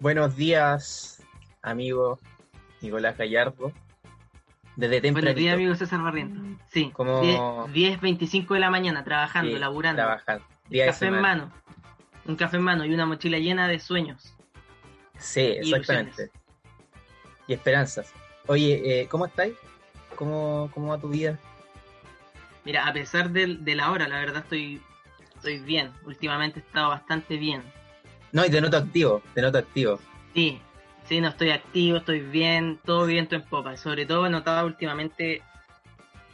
Buenos días, amigo Nicolás Gallardo. Desde temprano. Buenos días, amigo César Barriento. Sí, Como- 10, 10.25 de la mañana, trabajando, laburando. Trabajando. Día de café en mano. Un café en mano y una mochila llena de sueños. Sí, exactamente. Y esperanzas. Oye, eh, ¿cómo estáis? ¿Cómo, ¿Cómo va tu vida? Mira, a pesar del- de, la hora, la verdad estoy, estoy bien. Últimamente he estado bastante bien. No, y te noto activo, te noto activo. Sí, sí, no estoy activo, estoy bien, todo viento en popa. Sobre todo he notado últimamente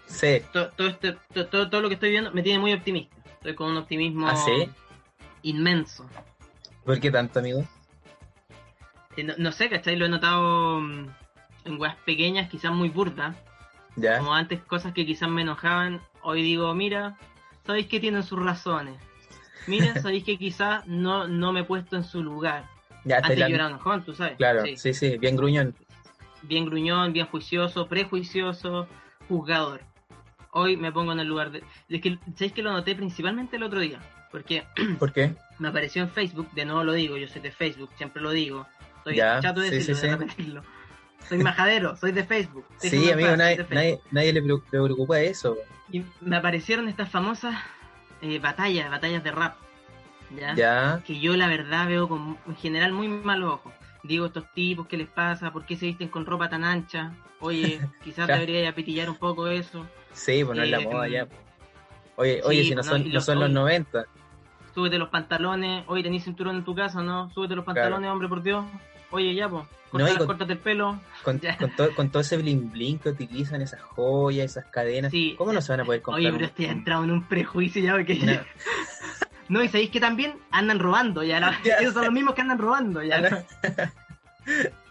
Sí. to- todo, este, to- todo, todo lo que estoy viendo me tiene muy optimista. Estoy con un optimismo ¿Ah, sí? inmenso. ¿Por qué tanto, amigo? Eh, No, no sé, ¿cachai? Lo he notado mm, en weas pequeñas, quizás muy burdas. ¿Ya? Como antes cosas que quizás me enojaban, hoy digo, mira, sabéis que tienen sus razones. Mira, sabéis que quizás no, no me he puesto en su lugar. Ya, Antes yo era enojón, tú sabes. Claro, Sí. sí, sí, bien gruñón. Bien gruñón, bien juicioso, prejuicioso, juzgador. Hoy me pongo en el lugar de... Es que, ¿sabéis que lo noté principalmente el otro día? Porque ¿Por qué? me apareció en Facebook, de nuevo lo digo, yo soy de Facebook, siempre lo digo. Estoy Ya, chato de sí, decirlo, sí, de repetirlo. Soy majadero, soy de Facebook. Sí, amigo, paz, nadie, soy nadie, nadie le preocupa eso. Y me aparecieron estas famosas eh, batallas, batallas de rap. ¿ya? Ya, Que yo la verdad veo con en general muy malos ojos. Digo, estos tipos, ¿qué les pasa? ¿Por qué se visten con ropa tan ancha? Oye, quizás debería apitillar un poco eso. sí, pues no es la Eh, moda ya. Oye, oye, si no no, son, y no los- son los oye. 90. Súbete los pantalones. Oye, ¿tenés cinturón en tu casa? ¿No? Súbete los pantalones, hombre, por Dios. Oye, ya, pues. No, y con- Córtate el pelo. Con, todo, con todo ese bling bling que utilizan, esas joyas, esas cadenas. Sí. ¿Cómo no se van a poder comprar? Oye, pero estoy entrado en un prejuicio ya porque... No, y sabéis que también andan robando, ya. la- Ya Ellos son los mismos que andan robando, ya.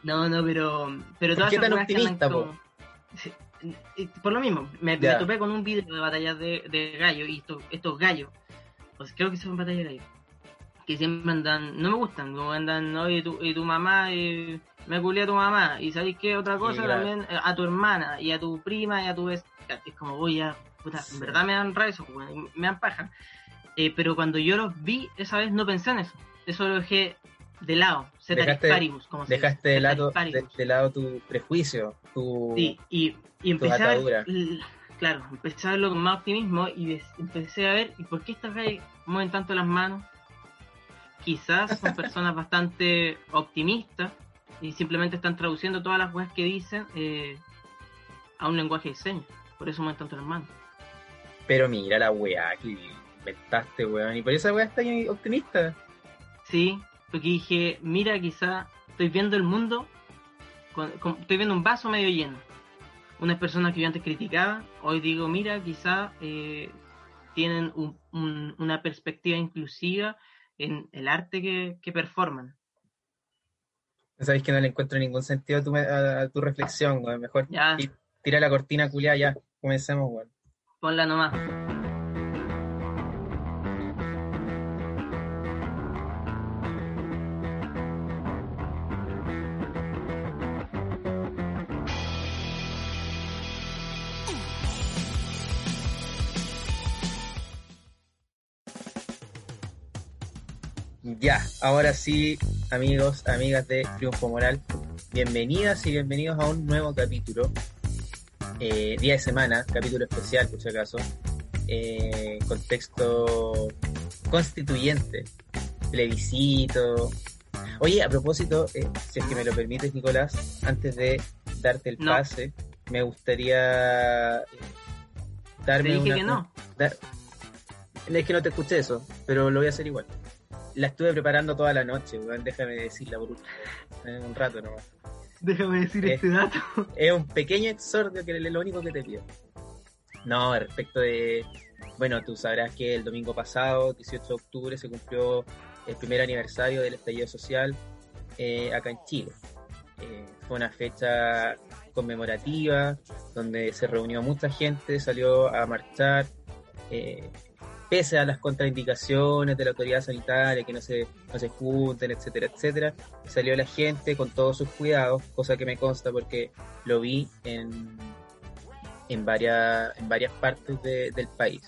No, no, pero, pero ¿Por todas qué esas tan optimista, como- Por lo mismo, me, topé con un video de batallas de, de gallos y estos, estos gallos, pues creo que son batallas de gallos, que siempre andan, no me gustan, como andan, oye, tu, y tu mamá, y me culé a tu mamá, y sabéis qué otra cosa también, eh, a tu hermana, y a tu prima, y a tu vez, es como, voy a, puta, Sí. en verdad me dan rayos, me dan paja, Eh, pero cuando yo los vi esa vez no pensé en eso, eso lo dejé de lado, Dejaste- paribus, como se Dejaste de lado, de, de lado tu prejuicio, tu... Sí, y, y tu empecé a ver, atadura. claro, empecé a verlo con más optimismo y empecé a ver, ¿y por qué estas mueven tanto las manos? Quizás son personas bastante optimistas y simplemente están traduciendo todas las cosas que dicen eh, a un lenguaje de señas, por eso mueven tanto las manos. Pero mira la weá que inventaste, weón. Y por esa weá está ahí optimista. Sí, porque dije, mira, quizá estoy viendo el mundo, con- con- estoy viendo un vaso medio lleno. Unas personas que yo antes criticaba, hoy digo, mira, quizá eh, tienen un- un- una perspectiva inclusiva en el arte que, que performan. Sabéis que no le encuentro ningún sentido a tu, a, a tu reflexión, weón. Mejor Ya, ti- tira la cortina culiada ya. Comencemos, weón. ponla nomás. Ahora sí, amigos, amigas de Triunfo Moral, bienvenidas y bienvenidos a un nuevo capítulo. Eh, día de semana, capítulo especial, por si acaso. Eh, contexto constituyente, plebiscito. Oye, a propósito, eh, si es que me lo permites, Nicolás, antes de darte el No. pase, me gustaría eh, Te darme dije una, que no. Dar- Es que no te escuché eso, pero lo voy a hacer igual. La estuve preparando toda la noche, weón, déjame decirla por último. En un rato nomás. Déjame decir Eh. este dato. Es un pequeño exordio que es lo único que te pido. No, respecto de. Bueno, tú sabrás que el domingo pasado, 18 de octubre, se cumplió el primer aniversario del estallido social eh, acá en Chile. Eh, fue una fecha conmemorativa donde se reunió mucha gente, salió a marchar, eh, pese a las contraindicaciones de la autoridad sanitaria, que no se, no se junten, etcétera, etcétera, salió la gente con todos sus cuidados, cosa que me consta porque lo vi en, en, varias, en varias partes de- del país.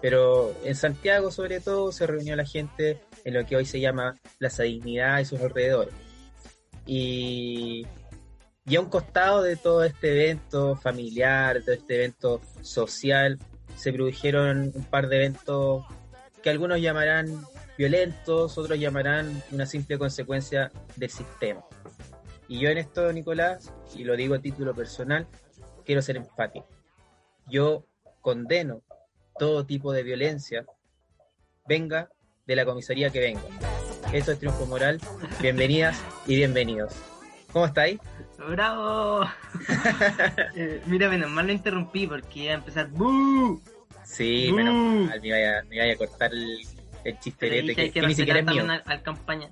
Pero en Santiago, sobre todo, se reunió la gente en lo que hoy se llama Plaza Dignidad y sus alrededores. Y, y a un costado de todo este evento familiar, de todo este evento social, se produjeron un par de eventos que algunos llamarán violentos, otros llamarán una simple consecuencia del sistema. Y yo en esto, Nicolás, y lo digo a título personal, quiero ser empático. Yo condeno todo tipo de violencia, venga de la comisaría que venga. Esto es Triunfo Moral. Bienvenidas y bienvenidos. ¿Cómo estáis? ¡Bravo! Eh, mira, menos mal lo interrumpí porque iba a empezar ¡Bú! Sí, ¡Bú! menos mal, me vaya, me vaya a cortar el, el chisterete que, que que ni siquiera es mío. al, al campaña.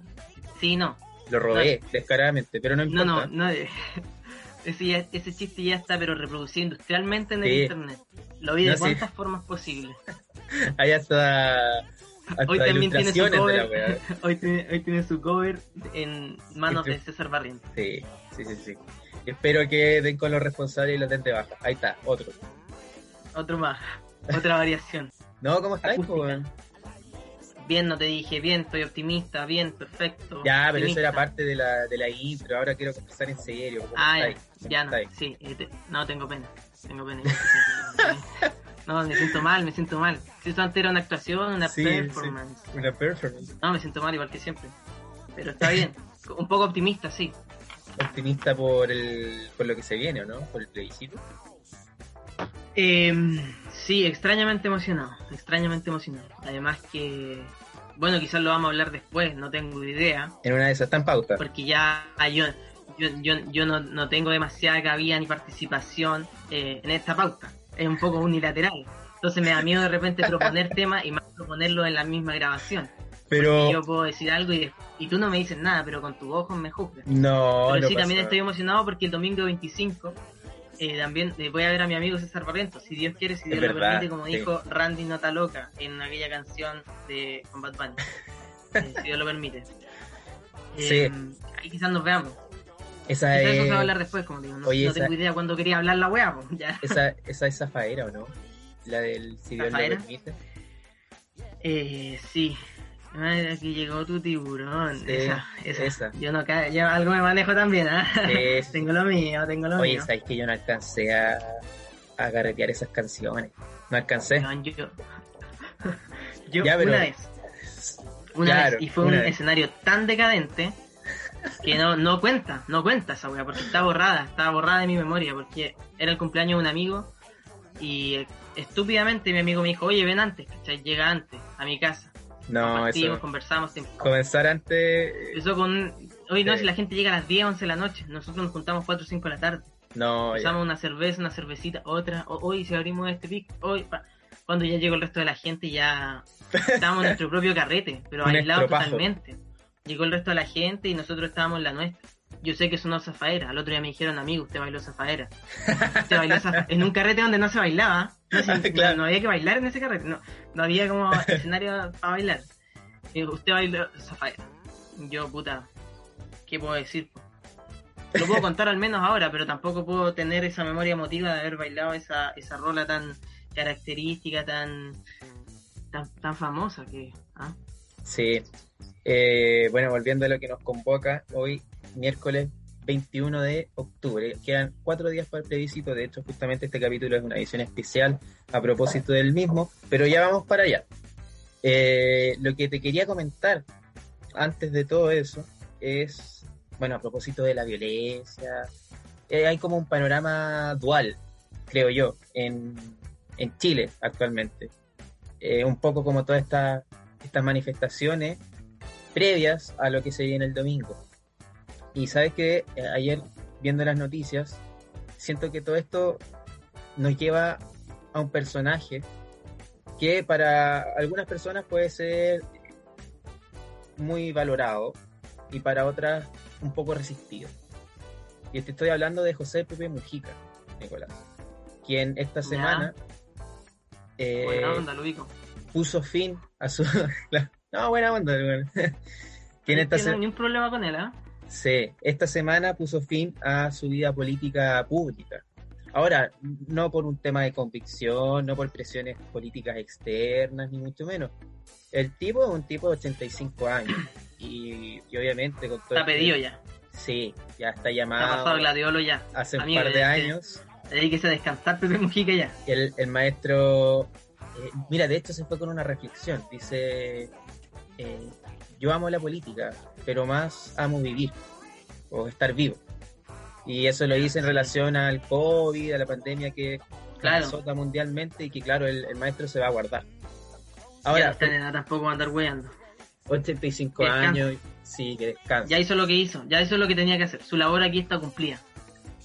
Sí, no. Lo robé descaradamente, pero no No, importa. no, no. eh, Ese, ya- ese chiste ya está, pero reproducido industrialmente en el internet. Lo vi de No, sí. cuantas formas posibles. Hay hasta, hasta Hoy también tiene su cover. weá. hoy, tiene, hoy tiene su cover en manos de César Barrientos. Sí, sí, sí, sí. Espero que den con los responsables y los den de baja. Ahí está, otro. Otro más. Otra variación. No, ¿cómo estáis? Bien, no te dije, bien, estoy optimista, bien, perfecto. Ya, pero eso era parte de la, de la intro. Ahora quiero conversar en serio. ¿Cómo Ah, ya, estáis? ¿Cómo ya no, sí, te- no, tengo pena, tengo pena. No, me siento mal, me siento mal. Si eso antes era una actuación, una Sí, performance. Una performance. No, me siento mal igual que siempre. Pero está bien. Un poco optimista, sí. Optimista por, el, por lo que se viene, ¿o no? Por el plebiscito. Eh, sí, extrañamente emocionado. Extrañamente emocionado. Además que, bueno, quizás lo vamos a hablar después, no tengo idea. En una de esas está en pauta. Porque ya yo, yo, yo, yo no, no tengo demasiada cabida ni participación eh, en esta pauta. Es un poco unilateral. Entonces me da miedo de repente proponer temas y más proponerlo en la misma grabación. Pero yo puedo decir algo y, y tú no me dices nada, pero con tus ojos me juzgas. no, Pero no sí, también estoy emocionado porque el domingo 25 eh, también eh, voy a ver a mi amigo César Barrientos, si Dios quiere, si Dios lo permite, como sí. dijo Randy Nota Loca en aquella canción de con Bad Bunny. Eh, si Dios lo permite. Eh, Ahí quizás nos veamos. Esa Quizás eso se va a es, hablar después, como digo. No, Oye, no esa- tengo idea cuándo quería hablar la wea, pues, ya. esa, esa es Zafaera, ¿o no? La del si Dios lo permite. Eh, sí. Ay, aquí llegó tu tiburón. Sí, esa, esa, esa. Yo no ca- yo algo me manejo también, ¿ah? Sí, sí. tengo lo mío, tengo lo Oye, mío. sabes que yo no alcancé a, a carretear esas canciones. No alcancé. Weón, yo, yo Ya, pero- una vez, una Claro, vez, y fue un vez. escenario tan decadente que no, no cuenta, no cuenta esa wea, porque está borrada, está borrada de mi memoria, porque era el cumpleaños de un amigo y eh, estúpidamente mi amigo me dijo, oye, ven antes, ¿cachai? Llega antes a mi casa. No, eso. conversamos, tiempo. Comenzar antes. Empezó con, hoy no, Sí. si la gente llega a las 10, 11 de la noche, nosotros nos juntamos 4 o 5 de la tarde. No. Usamos una cerveza, una cervecita, otra, o- hoy si abrimos este pic, hoy, pa- cuando ya llegó el resto de la gente ya estábamos en nuestro propio carrete, pero aislados totalmente. Llegó el resto de la gente y nosotros estábamos en la nuestra. Yo sé que sonó zafaera, al otro día me dijeron, amigo, usted bailó zafaera. Usted bailó zafa- en un carrete donde no se bailaba. No, Claro. había que bailar en ese carrete, no, no había como escenario para bailar. Y usted bailó zafaera. Yo, puta, ¿qué puedo decir? Lo puedo contar al menos ahora, pero tampoco puedo tener esa memoria emotiva de haber bailado esa, esa rola tan característica, tan tan, tan famosa que... ¿ah? Sí. Eh, bueno, volviendo a lo que nos convoca, hoy, miércoles 21 de octubre. Quedan cuatro días para el plebiscito. De hecho, justamente este capítulo es una edición especial a propósito del mismo, pero ya vamos para allá. Eh, lo que te quería comentar antes de todo eso es, bueno, a propósito de la violencia, eh, hay como un panorama dual, creo yo, en, en Chile actualmente. Eh, un poco como todas estas estas manifestaciones previas a lo que se viene el domingo. Y sabes que eh, ayer, viendo las noticias, siento que todo esto nos lleva a un personaje que para algunas personas puede ser muy valorado y para otras un poco resistido. Y te estoy hablando de José Pepe Mujica, Nicolás, quien esta semana eh, Buena onda, puso fin a su... no, buena onda, weón. quien No esta, tiene se- ni un problema con él, ¿ah? Sí, esta semana puso fin a su vida política pública. Ahora, no por un tema de convicción, no por presiones políticas externas, ni mucho menos. El tipo es un tipo de 85 años. Y, y obviamente con todo Está pedido ya. Sí, ya está Ha llamado pasado gladiolo ya. hace un par de años. Dedíquese a descansar Pepe Mujica ya. El, el maestro, eh, mira, de hecho se fue con una reflexión. Dice, eh, yo amo la política, pero más amo vivir o estar vivo. Y eso lo dice en relación al COVID, a la pandemia que Claro. azota mundialmente y que claro, el, el maestro se va a guardar. Ahora, ya tampoco va a andar weando. 85 Que descanse. años, sí, que descansa. Ya hizo lo que hizo, ya hizo lo que tenía que hacer. Su labor aquí está cumplida.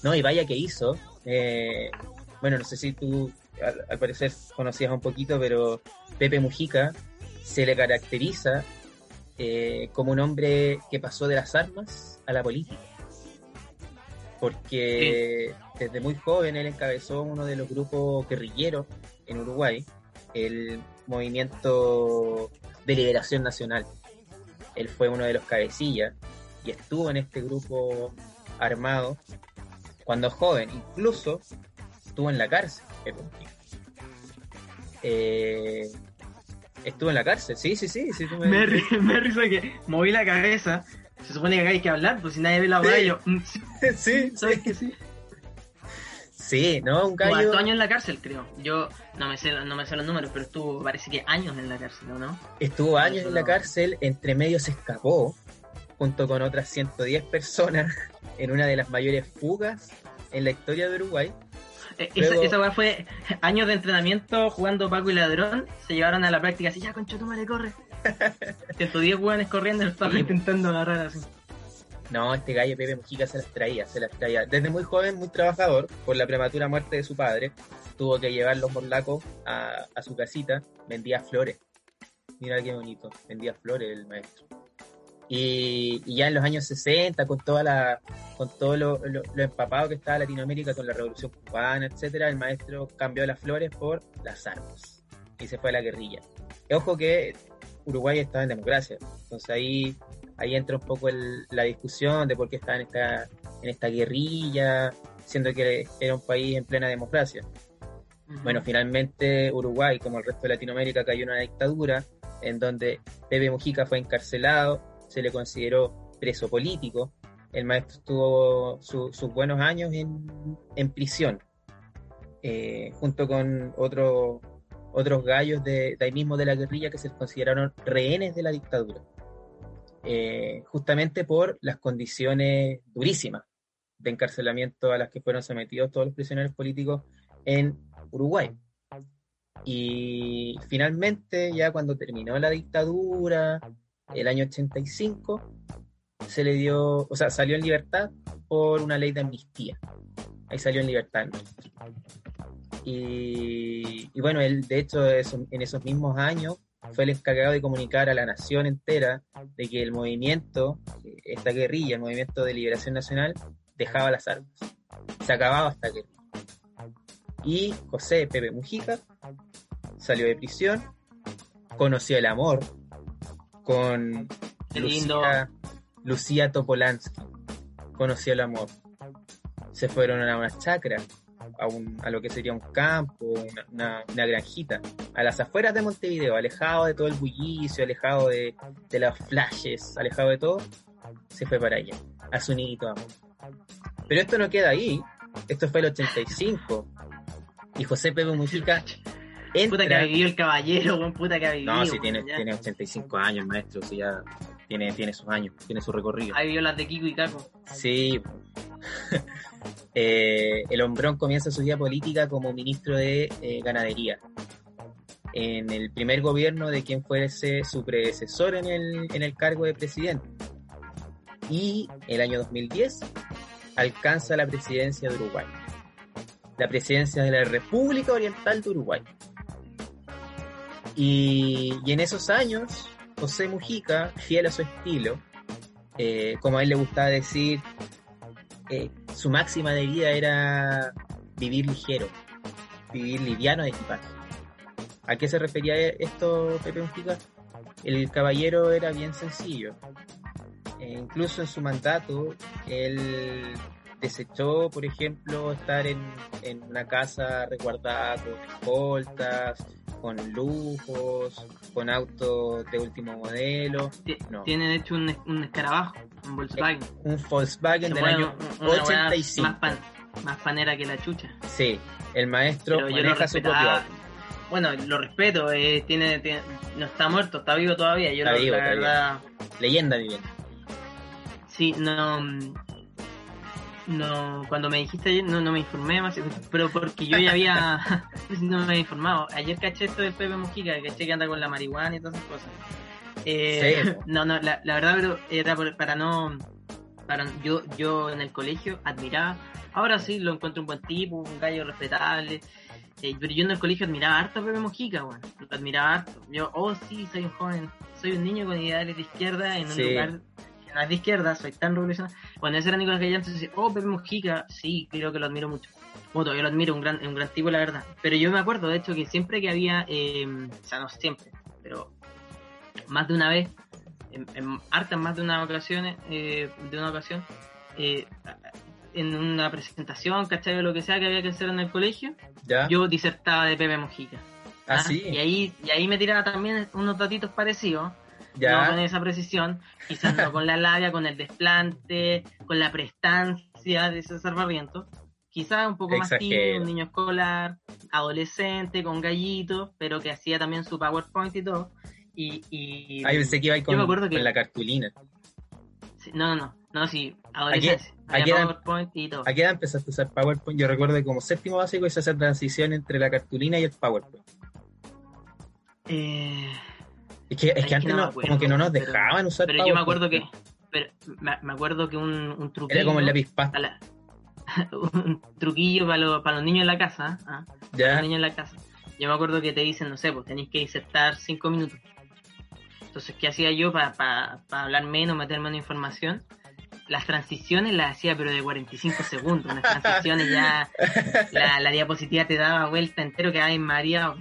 No, y vaya que hizo. eh, bueno, no sé si tú al, al parecer conocías un poquito, pero Pepe Mujica se le caracteriza eh, como un hombre que pasó de las armas a la política. Porque desde muy joven él encabezó uno de los grupos guerrilleros en Uruguay, el Movimiento de Liberación Nacional. Él fue uno de los cabecillas y estuvo en este grupo armado cuando joven, incluso estuvo en la cárcel. Eh, estuvo en la cárcel, sí, sí, sí. sí tú me- Me, me moví la cabeza. Se supone que acá hay que hablar, pues si nadie ve la hora, Sí. yo. mm, sí, sí, ¿Sabes sí. que sí? Sí, ¿no? Un gallo. harto años en la cárcel, creo. Yo no me sé, no me sé los números, pero estuvo, parece que años en la cárcel, ¿o ¿no? Estuvo años en la cárcel, entre medio se escapó, junto con otras 110 personas, en una de las mayores fugas en la historia de Uruguay. Eh, esa, Luego- esa weá fue años de entrenamiento jugando Paco y Ladrón. Se llevaron a la práctica así, ya concha tu madre, corre. 110 weones corriendo, Sí. intentando agarrar así. No, este gallo Pepe Mujica se las traía, se las traía. Desde muy joven, muy trabajador, por la prematura muerte de su padre, tuvo que llevar los morlacos a, a su casita, vendía flores. Mira qué bonito, vendía flores el maestro. Y, y ya en los años 60, con toda la, con todo lo, lo- lo empapado que estaba Latinoamérica con la revolución cubana, etcétera, el maestro cambió las flores por las armas y se fue a la guerrilla. Y ojo que Uruguay estaba en democracia, entonces ahí ahí entra un poco el- la discusión de por qué estaba en esta, en esta guerrilla, siendo que era un país en plena democracia. Bueno, finalmente Uruguay, como el resto de Latinoamérica, cayó en una dictadura en donde Pepe Mujica fue encarcelado, se le consideró preso político. El maestro estuvo su- sus buenos años en, prisión, eh, junto con otro- otros gallos de, de ahí mismo de la guerrilla que se consideraron rehenes de la dictadura, eh, justamente por las condiciones durísimas de encarcelamiento a las que fueron sometidos todos los prisioneros políticos en Uruguay. Y finalmente, ya cuando terminó la dictadura, el año 85, se le dio, o sea, salió en libertad por una ley de amnistía. Ahí salió en libertad. Y, y bueno, él, de hecho, eso- en esos mismos años fue el encargado de comunicar a la nación entera de que el movimiento, esta guerrilla, el movimiento de liberación nacional, dejaba las armas. Se acababa esta guerra. Y José Pepe Mujica salió de prisión, conoció el amor con Qué lindo. Lucía, Lucía Topolansky. Conoció el amor. Se fueron a una chacra, a, un- a lo que sería un campo, una, una- una granjita, a las afueras de Montevideo, alejado de todo el bullicio, alejado de, de los flashes, alejado de todo, se fue para allá, a su nidito amor. Pero esto no queda ahí, esto fue el 85, y José Pepe Mujica Puta que ha entra... vivido el caballero, weón, puta que ha vivido. No, si weón, tiene, ya. tiene 85 años, maestro, si ya tiene, tiene sus años, tiene su recorrido. Ha vivido las de Kiko y Caco. Sí. Eh, el hombrón comienza su vida política como ministro de eh, Ganadería. En el primer gobierno de quien fuese su predecesor en el, en el cargo de presidente. Y el año 2010 alcanza la presidencia de Uruguay. La presidencia de la República Oriental de Uruguay. Y, en esos años, José Mujica, fiel a su estilo, eh, como a él le gustaba decir, eh, su máxima de vida era vivir ligero, vivir liviano de equipaje. ¿A qué se refería esto, Pepe Mujica? El caballero era bien sencillo. Eh, incluso en su mandato, él desechó, por ejemplo, estar en, en una casa resguardada con escoltas, con lujos, con autos de último modelo. No. Tienen hecho un, un escarabajo, un Volkswagen. Un Volkswagen del año una weá 85. Más, pan- más panera que la chucha. Sí, el maestro Pero yo lo maneja su propio auto. Bueno, lo respeto, eh, tiene, tiene- no está muerto, está vivo todavía. Yo Está lo- vivo, la está verdad, Leyenda, mi bien. sí, no, no, cuando me dijiste ayer no, no me informé más, pero porque yo ya había, no me había informado. Ayer caché esto del Pepe Mujica, caché que anda con la marihuana y todas esas cosas. Eh, Sí. no, no, la, la verdad pero era por- para no, para yo, yo en el colegio admiraba, ahora sí lo encuentro un buen tipo, un gallo respetable. eh, pero yo en el colegio admiraba harto a Pepe Mujica, bueno, lo admiraba harto. Yo, oh sí, soy un joven, soy un niño con ideales de izquierda en un Sí. lugar es de izquierda, soy tan revolucionario. Bueno, ese era Nicolás Gallardo, entonces decía, oh, Pepe Mujica, sí, creo que lo admiro mucho. Bueno, todavía lo admiro, un gran, un gran tipo, la verdad. Pero yo me acuerdo, de hecho, que siempre que había, eh, o sea, no siempre, pero más de una vez, en, en hartas más de una ocasión, eh, de una ocasión, eh, en una presentación, ¿cachai? O lo que sea que había que hacer en el colegio, ¿Ya? yo disertaba de Pepe Mujica. ah, ¿ah? sí. Y ahí, y ahí me tiraba también unos datitos parecidos, ya. no con esa precisión, quizás no con la labia, con el desplante, con la prestancia de César Barrientos. Quizás un poco más tímido, un niño escolar, adolescente, con gallitos, pero que hacía también su PowerPoint y todo. Y, y Ah, yo pensé que iba ahí con, Yo me acuerdo con que- la cartulina. sí, no, no, no, no, sí, adolescencia. ¿A Había qué edad- PowerPoint y todo. ¿A qué edad empezaste a usar PowerPoint? Yo recuerdo que como séptimo básico hice esa transición entre la cartulina y el PowerPoint. Eh, Es que, es que antes no acuerdo, como que no nos pero- dejaban usar pero yo me acuerdo que, pero me, me acuerdo que un, un truquillo. Era como el lápiz pasta. la- un truquillo para, los- para los niños en la casa, ¿ah? para ¿Ya? los niños en la casa. Yo me acuerdo que te dicen, no sé, pues tenéis que insertar cinco minutos. Entonces, ¿qué hacía yo para hablar menos, meter menos información? Las transiciones las hacía, pero de 45 segundos. Las transiciones ya, la, la diapositiva te daba vuelta entero, que hay María,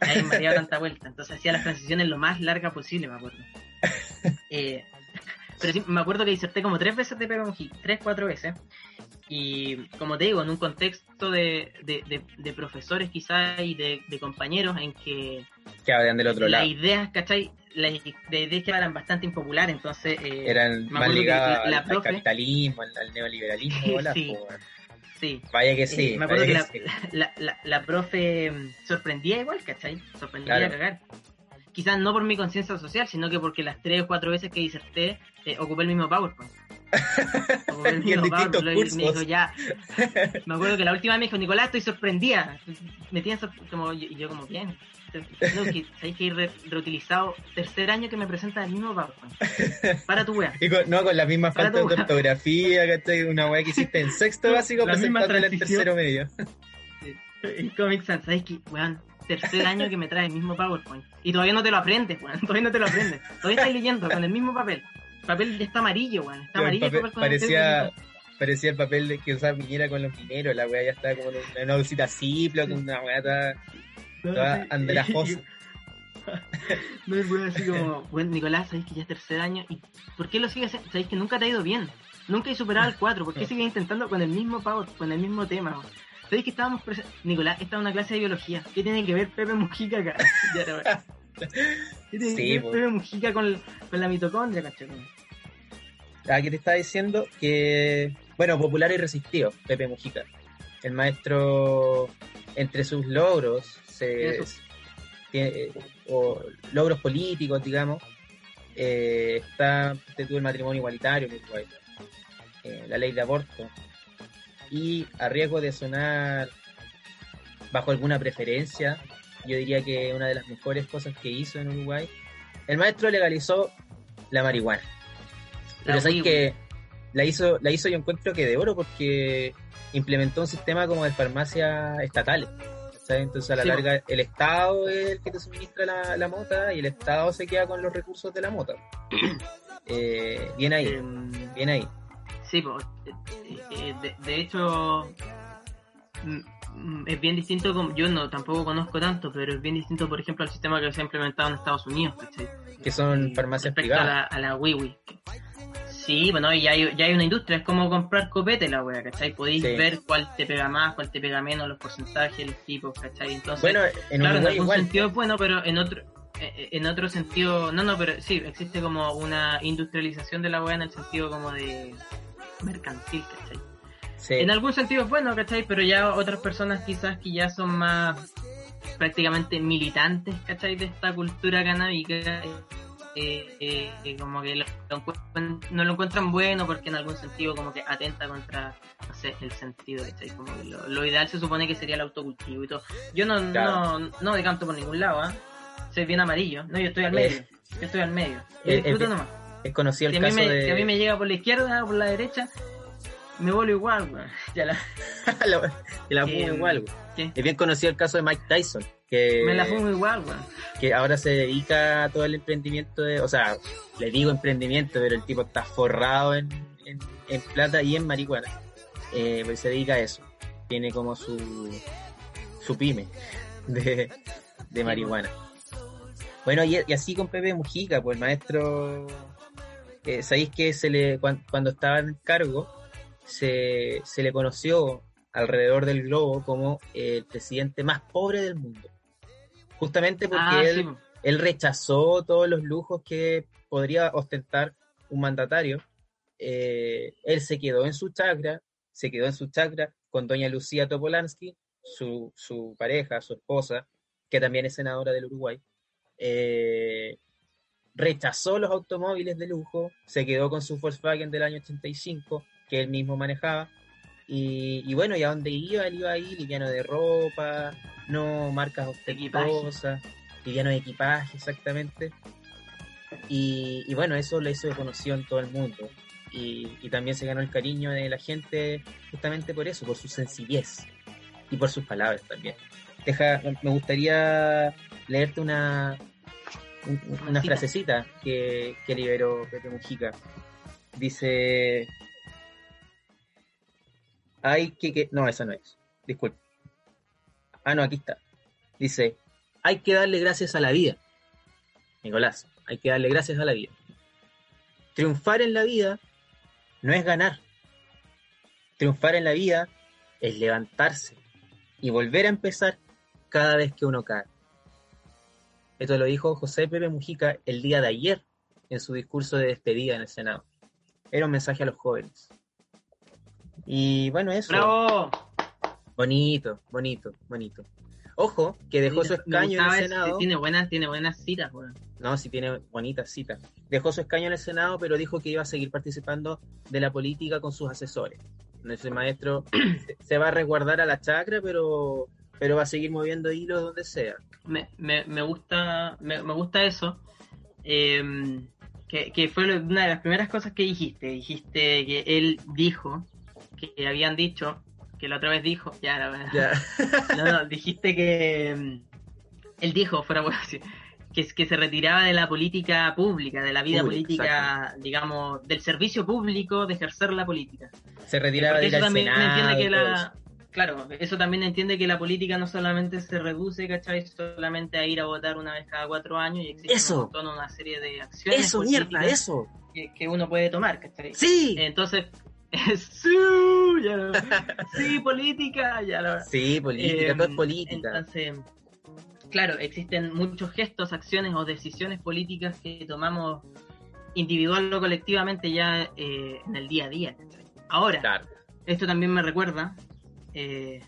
hay María tanta vuelta. Entonces hacía las transiciones lo más larga posible, me acuerdo. Eh, pero sí, me acuerdo que inserté como tres veces de Pepe Mujica, tres, cuatro veces. Y como te digo, en un contexto de, de, de- de profesores quizás y de, compañeros en que Que hablan del otro las lado. ideas, ¿cachai? Las ideas que eran bastante impopulares, entonces... eh, Eran me más ligadas al, profe- capitalismo, al, al neoliberalismo. Sí. Sí, Vaya que sí. Eh, me acuerdo que la, sí. la, la, la profe mm, sorprendía igual, ¿cachai? Sorprendía Claro. a cagar. Quizás no por mi conciencia social, sino que porque las tres o cuatro veces que diserté eh, ocupé el mismo PowerPoint. En mismo distintos PowerPoint, y me dijo cursos. ya. Me acuerdo que la última me dijo, Nicolás, estoy sorprendida. Me tiene sor- como, y yo como bien. No, que, ¿sabéis que he re- reutilizado tercer año que me presenta el mismo PowerPoint? Para tu wea. Y con, no, con las mismas Para faltas tu- de ortografía, ¿cachai? Una weá que hiciste en sexto básico, La misma presentándola en tercero medio. El Comic Sans, ¿sabes qué? Weón, tercer año que me trae el mismo PowerPoint. Y todavía no te lo aprendes, weón. Todavía no te lo aprendes. Todavía estás leyendo con el mismo papel. El papel está amarillo, weón. Está amarillo el papel- parecía, parecía el papel de que usaba Piñera con los mineros. La weá ya estaba como en una bolsita Ziploc, con una weá toda, toda sí. andrajosa. No, el weón así como, bueno, Nicolás, sabéis que ya es tercer año. ¿Y por qué lo sigues haciendo? Sabéis que nunca te ha ido bien. Nunca he superado el 4. ¿Por qué sigues intentando con el mismo PowerPoint, con el mismo tema? weón? ¿Sabéis que estábamos Nicolás, esta es una clase de biología. ¿Qué tiene que ver Pepe Mujica acá? ¿Qué tiene Sí, que ver. Pepe Mujica con, con la mitocondria, cachai? Ah, que te estaba diciendo que, bueno, popular y resistido, Pepe Mujica. El maestro, entre sus logros, se, tiene- o logros políticos, digamos, eh, está tuvo el matrimonio igualitario en Uruguay, eh, la ley de aborto, y a riesgo de sonar bajo alguna preferencia, yo diría que una de las mejores cosas que hizo en Uruguay, el maestro legalizó la marihuana. Pero sabes Wii, que la hizo, la hizo yo encuentro que de oro porque implementó un sistema como de farmacias estatales. ¿sabes? Entonces a la Sí, larga el Estado es el que te suministra la, la mota y el Estado se queda con los recursos de la mota. Eh, bien ahí, Em, bien ahí. Sí, pues, eh, eh, de, de hecho mm, mm, es bien distinto, como, yo no tampoco conozco tanto, pero es bien distinto, por ejemplo, al sistema que se ha implementado en Estados Unidos, ¿cachai? Que son Mm, farmacias privadas. a la, a la WiiWi. Sí, bueno, y ya hay, ya hay una industria, es como comprar copete la wea, ¿cachai? Podéis Sí. ver cuál te pega más, cuál te pega menos, los porcentajes, los tipos, ¿cachai? Entonces, Bueno, en claro, en Uruguay algún igual. sentido es bueno, pero en otro eh, en otro sentido, no, no, pero sí, existe como una industrialización de la wea en el sentido como de mercantil, ¿cachai? Sí. En algún sentido es bueno, ¿cachai? Pero ya otras personas quizás que ya son más prácticamente militantes, ¿cachai? De esta cultura canábica, eh, eh, eh, como que lo- no lo encuentran bueno porque en algún sentido como que atenta contra, no sé, el sentido, ¿cachai? Como que lo, lo ideal se supone que sería el autocultivo y todo. Yo no, Claro. no, no decanto por ningún lado, ¿ah? Soy bien amarillo, no, yo estoy al Eh, medio, yo estoy al medio. Yo eh, disfruto eh, nomás. Es conocido Si el caso me, de... si a mí me llega por la izquierda o por la derecha, me vuelvo igual, weón. Ya la, la, la fumo igual, güey. Es bien conocido el caso de Mike Tyson, que, me la fumo igual, weón. que ahora se dedica a todo el emprendimiento de... O sea, le digo emprendimiento, pero el tipo está forrado en, en, en plata y en marihuana. Eh, pues se dedica a eso. Tiene como su, su pyme de, de marihuana. Bueno, y, y así con Pepe Mujica, pues el maestro, eh, sabéis que se le cuan- cuando estaba en cargo, se, se le conoció alrededor del globo como el presidente más pobre del mundo. Justamente porque Ah, él, sí, po. él rechazó todos los lujos que podría ostentar un mandatario. Eh, él se quedó en su chacra, se quedó en su chacra con doña Lucía Topolansky, su, su pareja, su esposa, que también es senadora del Uruguay. Eh, rechazó los automóviles de lujo, se quedó con su Volkswagen del año 85, que él mismo manejaba. Y, y bueno, y a donde iba, él iba ahí liviano de ropa, no marcas ostentosas, liviano de equipaje, exactamente. Y, y bueno, eso le hizo conocido en todo el mundo. Y, y también se ganó el cariño de la gente justamente por eso, por su sencillez y por sus palabras también. Deja, me gustaría leerte una, un- una cita. frasecita que, que liberó Pepe Mujica. Dice, hay que, que... No, esa no es. Disculpe. Ah, no, aquí está. Dice, hay que darle gracias a la vida. Nicolás, hay que darle gracias a la vida. Triunfar en la vida no es ganar. Triunfar en la vida es levantarse y volver a empezar cada vez que uno cae. Esto lo dijo José Pepe Mujica el día de ayer en su discurso de despedida en el Senado. Era un mensaje a los jóvenes. Y bueno, eso. ¡Bravo! Bonito, bonito, bonito. Ojo, que dejó su escaño en el Senado. Tiene buenas, tiene buenas citas, weón. No, sí tiene bonitas citas. Dejó su escaño en el Senado, pero dijo que iba a seguir participando de la política con sus asesores. Ese maestro se- va a resguardar a la chacra, pero, pero va a seguir moviendo hilos donde sea. Me, me, me gusta me, me gusta eso. Eh, que, que fue una de las primeras cosas que dijiste. Dijiste que él dijo, que habían dicho, que la otra vez dijo, ya, la verdad. No, no, dijiste que mm, él dijo, fuera por decir, que, que se retiraba de la política pública, de la vida política, digamos, del servicio público de ejercer la política. Se retiraba de la eso. claro, eso también entiende que la política no solamente se reduce, ¿cachai? Solamente a ir a votar una vez cada cuatro años y existe Eso. un montón, una serie de acciones Eso, mierda, eso. Que, que uno puede tomar, ¿cachai? Sí. Entonces, sí, política, ya lo Sí, política, eh, todo es política. Entonces, claro, existen muchos gestos, acciones o decisiones políticas que tomamos individual o colectivamente ya eh, en el día a día. Ahora, Claro. esto también me recuerda, eh,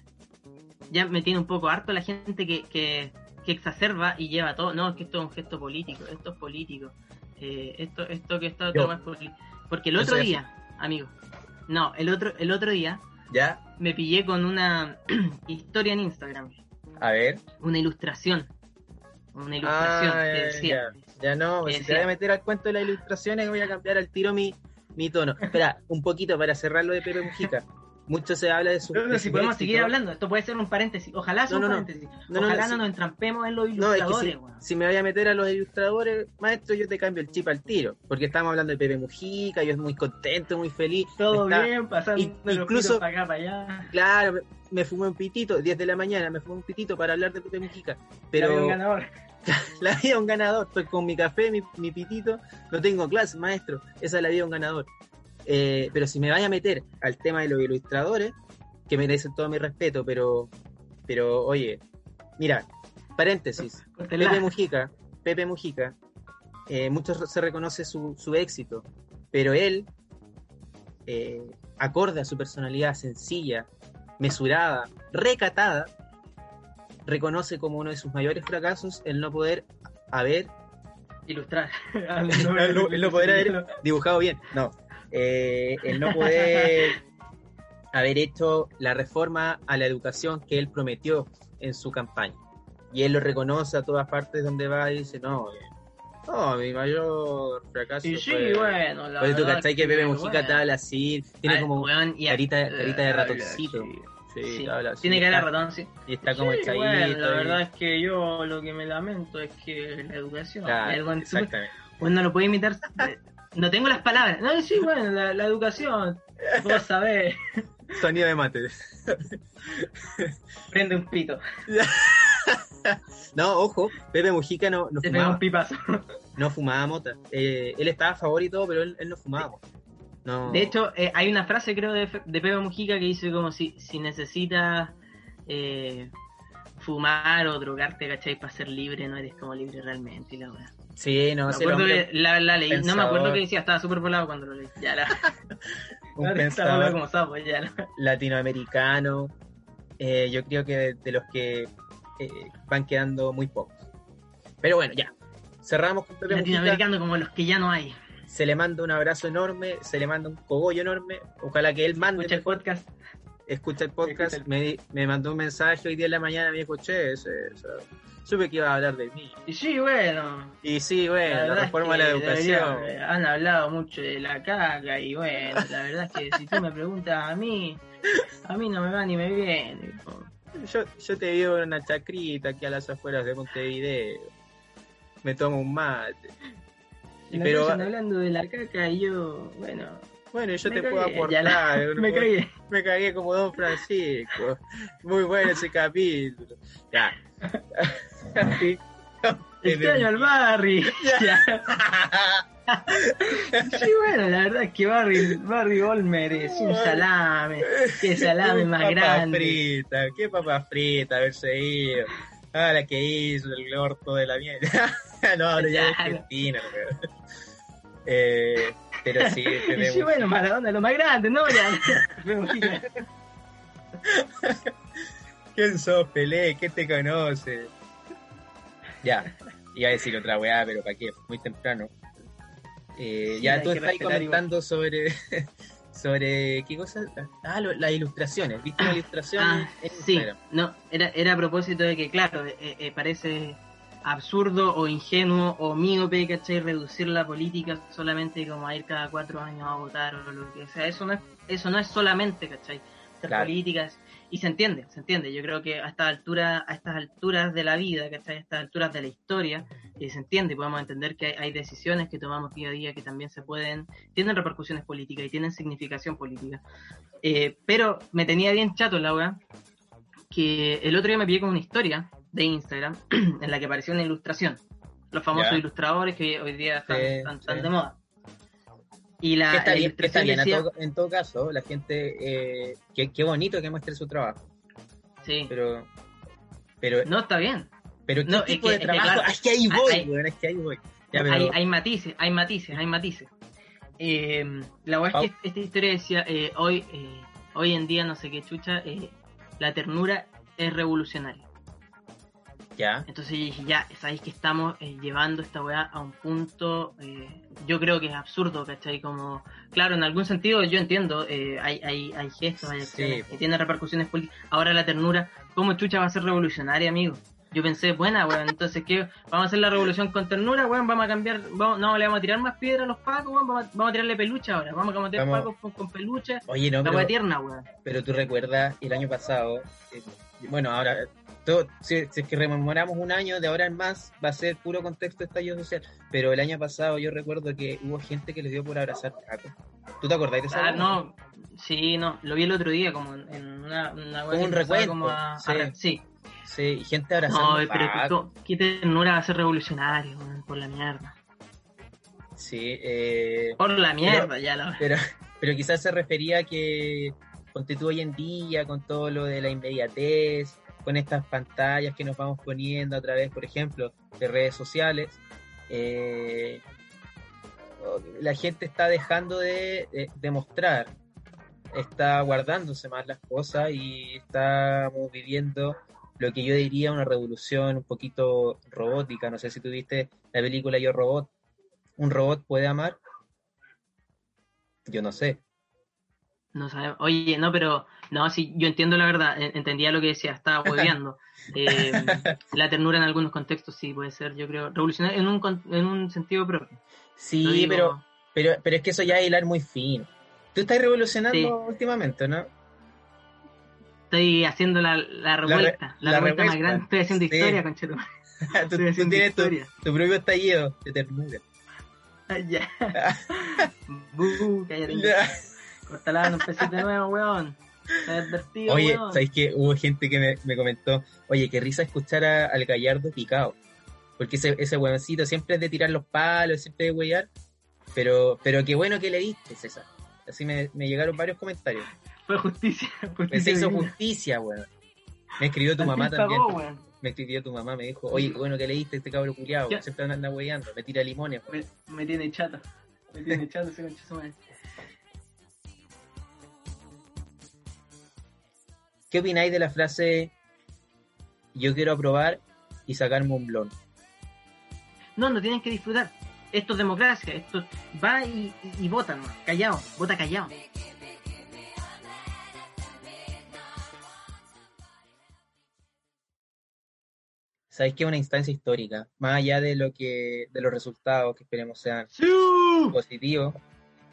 ya me tiene un poco harto la gente que, que, que exacerba y lleva todo. No, es que esto es un gesto político, esto es político. eh, esto, esto que está todo es político. Porque el otro día, amigo, no, el otro, el otro día Ya, me pillé con una historia en Instagram, a ver. una ilustración. Una ilustración Ah, que ya, decía. ya, ya no, que si te voy a meter al cuento de las ilustraciones, voy a cambiar al tiro mi, mi tono. Espera, un poquito para cerrar lo de Pepe Mujica. Mucho se habla de su. Si podemos seguir hablando, esto puede ser un paréntesis. Ojalá sea No, un no, no. paréntesis. Ojalá no, nos entrampemos en los es que ilustradores, si, me voy a meter a los ilustradores, maestro, yo te cambio el chip al tiro. Porque estamos hablando de Pepe Mujica, yo estoy muy contento, muy feliz. Todo Está- bien, pasando los incluso- para acá, para allá. Claro, me, me fumé un pitito, 10 de la mañana, me fumé un pitito para hablar de Pepe Mujica. Un Pero, ganador. la vida de un ganador. Estoy con mi café, mi, mi pitito, no tengo clase, maestro. Esa es la vida de un ganador. Eh, pero si me vaya a meter al tema de los ilustradores, que merecen todo mi respeto, pero, pero oye, mira, paréntesis. Pepe Mujica, Pepe Mujica, eh, muchos se reconoce su, su éxito, pero él, eh, acorde a su personalidad sencilla, mesurada, recatada, reconoce como uno de sus mayores fracasos el no poder haber Ilustrar. no, el no poder haber dibujado bien, no, eh, el no poder haber hecho la reforma a la educación que él prometió en su campaña. Y él lo reconoce a todas partes donde va y dice, no, eh, no, mi mayor fracaso Y sí, fue... bueno, la Oye, tú cachai que Pepe Mujica bueno. te habla así, tiene Ah, como y- carita, carita de habla ratoncito. Sí, Sí, habla Tiene cara de ratón, sí. Y está como Sí, bueno, la y- verdad es que yo lo que me lamento es que la educación. Claro, exactamente. Bueno, no lo puedo imitar. No tengo las palabras. No, sí, bueno, la, la educación. Vos sabés. Sonido de mate. Prende un pito. No, ojo, Pepe Mujica no, no fumaba, un pipazo. no fumaba mota. Eh, él estaba a favor y todo, pero él, él no fumaba. No. De hecho, eh, hay una frase, creo, de, de Pepe Mujica que dice como si, si necesitas eh, fumar o drogarte, ¿cachai? Para ser libre, no eres como libre realmente. Y la wea. Sí, no, Me acuerdo que la, la leí, no me acuerdo qué decía, estaba súper volado cuando lo leí. Ya la, un pensador como sapo, ya la- latinoamericano. eh, yo creo que de, de los que eh, van quedando muy pocos. Pero bueno, ya. Cerramos con Pepe Mujica. latinoamericano como los que ya no hay. Se le manda un abrazo enorme, se le manda un cogollo enorme. Ojalá que él mande Escucha el podcast. escucha el podcast, Escucha el- Me, me mandó un mensaje hoy día en la mañana, me dijo, che, ese- ese- supe que iba a hablar de mí. Y sí, bueno. Y sí, bueno, la, es reforma de la educación. debería- han hablado mucho de la caca y bueno, la verdad es que si tú me preguntas a mí, a mí no me va ni me viene. Yo, yo te vivo en una chacrita aquí a las afueras de Montevideo. Me tomo un mate. Pero, están hablando de la caca y yo, bueno, bueno, yo me te cagué, puedo aportar. la- me cagué. Me cagué como Don Francisco. Muy bueno ese capítulo. Ya. Sí. Extraño al Barry. Sí, bueno, la verdad es que Barry, Barry Olmer es un salame. Qué salame más Papa grande. frita, qué papa frita haberse ido. Ah, la que hizo el orto de la mierda. no, ahora ya es. Argentina, weón. Eh, pero sí, Y tenemos- sí, bueno, Maradona es lo más grande, ¿no? ¿Quién sos, Pelé? ¿Qué te conoce? Ya, iba a decir otra weá, pero ¿para qué? Muy temprano. Eh, Sí, ya tú estás comentando sobre sobre qué cosa ah lo- las ilustraciones viste la ilustración Ah, sí, Instagram? no, era, era a propósito de que, claro, eh, eh, parece absurdo o ingenuo o míope, ¿cachai? Reducir la política solamente como a ir cada cuatro años a votar o lo que sea. Eso no es, eso no es solamente, ¿cachai? Claro. políticas. Y se entiende, se entiende. Yo creo que a estas alturas, a estas alturas de la vida, ¿cachai? A estas alturas de la historia, eh, se entiende, podemos entender que hay, hay decisiones que tomamos día a día que también se pueden, tienen repercusiones políticas y tienen significación política. Eh, pero me tenía bien chato la weá, que el otro día me pillé con una historia de Instagram en la que apareció una ilustración. Los famosos ilustradores que hoy día están, Sí, de moda. Y la, está bien, está bien todo- en todo caso la gente eh, qué, qué bonito que muestre su trabajo sí. pero pero No, está bien. pero qué no, es tipo que- de es que, trabajo claro, Ah, es que ahí voy hay- es que ahí voy Ya, pero- hay, hay matices, hay matices, hay matices. Eh, la verdad es que esta historia decía, eh, hoy, eh, hoy en día, no sé qué chucha, eh, la ternura es revolucionaria. Ya Entonces yo dije, ya, sabéis que estamos eh, llevando esta weá a un punto, eh, yo creo que es absurdo, ¿cachai? Como, claro, en algún sentido yo entiendo, eh, hay, hay, hay gestos, hay acciones Sí, que tienen repercusiones políticas. Ahora la ternura, ¿cómo chucha va a ser revolucionaria, amigo? Yo pensé, buena, weón, entonces, ¿qué? ¿Vamos a hacer la revolución con ternura, weón? ¿Vamos a cambiar, vamos, no, le vamos a tirar más piedra a los pacos, weón? ¿Vamos a, vamos a tirarle peluche ahora? ¿Vamos a meter pacos con, con peluche? oye no La pero, weá tierna, weón. pero tú recuerdas el año pasado eh, bueno ahora todo, si, si es que rememoramos un año de ahora en más va a ser puro contexto de estallido social pero el año pasado yo recuerdo que hubo gente que les dio por abrazar tacos ¿tú te acordás de esa Ah, no, sí, no, lo vi el otro día como en, una, una Como un recuento, como a- sí. sí. Gente abrazando. No, pero Paco. qué, ternura va a ser revolucionario, por la mierda. Sí, eh, Por la mierda, ya lo. pero, pero quizás se refería a que tú hoy en día con todo lo de la inmediatez, con estas pantallas que nos vamos poniendo a través, por ejemplo, de redes sociales, eh, la gente está dejando de, de, de mostrar, está guardándose más las cosas y estamos viviendo lo que yo diría una revolución un poquito robótica. No sé si tuviste la película Yo Robot. ¿Un robot puede amar? Yo no sé. No sabemos. Oye, no, pero. No, sí, yo entiendo la verdad. en- Entendía lo que decía, estaba hueveando. Eh, la ternura en algunos contextos sí puede ser, yo creo, revolucionario en un, en un sentido propio. Sí, digo- pero, pero, pero es que eso ya es hilar muy fino. Tú estás revolucionando Sí. últimamente, ¿no? Estoy haciendo la, la revuelta, la, la revuelta más grande. Estoy haciendo Sí. historia, conchetum. tú, tú tienes tu, historia. tu propio estallido de ternura. Ah, Ya. Bu, cállate. Cortala, no empecé de nuevo, weón. Oye. ¿sabes qué? Hubo gente que me, me comentó, oye, qué risa escuchar a- al gallardo picado. Porque ese, ese huevoncito siempre es de tirar los palos, siempre de huellar. Pero, pero qué bueno que le diste, César. Así me, me llegaron varios comentarios. Fue justicia. Justicia hizo divina. justicia, weón. Me escribió tu mamá también. pagó. Me escribió tu mamá, me dijo, oye, qué bueno que leíste este cabro culiado, Ya. siempre anda huellando, me tira limones. Me, me tiene chato. Me tiene chato ese concha ¿Qué opináis de la frase yo quiero aprobar y sacarme un blon? No, no tienen que disfrutar. Esto es democracia. Esto va y, y, y vota, nomás. Callado. Vota callado. ¿Sabéis que es una instancia histórica? Más allá de lo que, de los resultados que esperemos sean ¡Sí! positivos,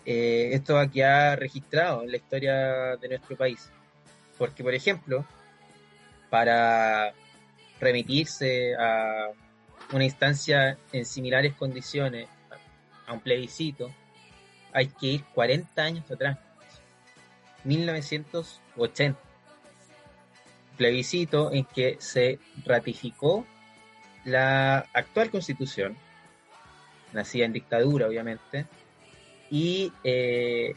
eh, esto va a quedar registrado en la historia de nuestro país. Porque, por ejemplo, para remitirse a una instancia en similares condiciones, a un plebiscito, hay que ir 40 años atrás. 1980. Plebiscito en que se ratificó la actual constitución, nacida en dictadura obviamente, y eh,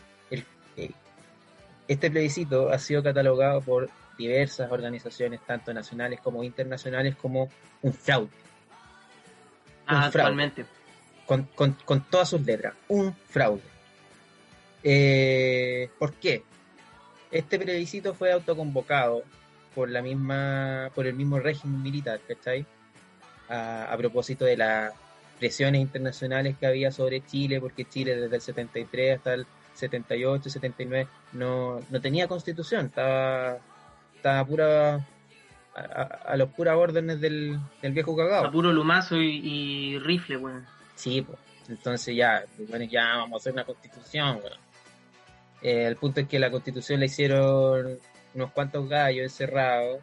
este plebiscito ha sido catalogado por diversas organizaciones, tanto nacionales como internacionales, como un fraude, Ah, fraude. actualmente. con, con- con todas sus letras, un fraude. Eh, ¿Por qué? Este plebiscito fue autoconvocado por la misma, por el mismo régimen militar, ¿cachai? A, a propósito de las presiones internacionales que había sobre Chile, porque Chile desde el 73 hasta el 78, 79 no, no tenía constitución, estaba, estaba pura a, a- a los puras órdenes del, del viejo cagao. A puro lumazo y, y rifle, weón. Sí, pues. Entonces ya, bueno, ya vamos a hacer una constitución, weón. Eh, el punto es que la constitución la hicieron unos cuantos gallos encerrados,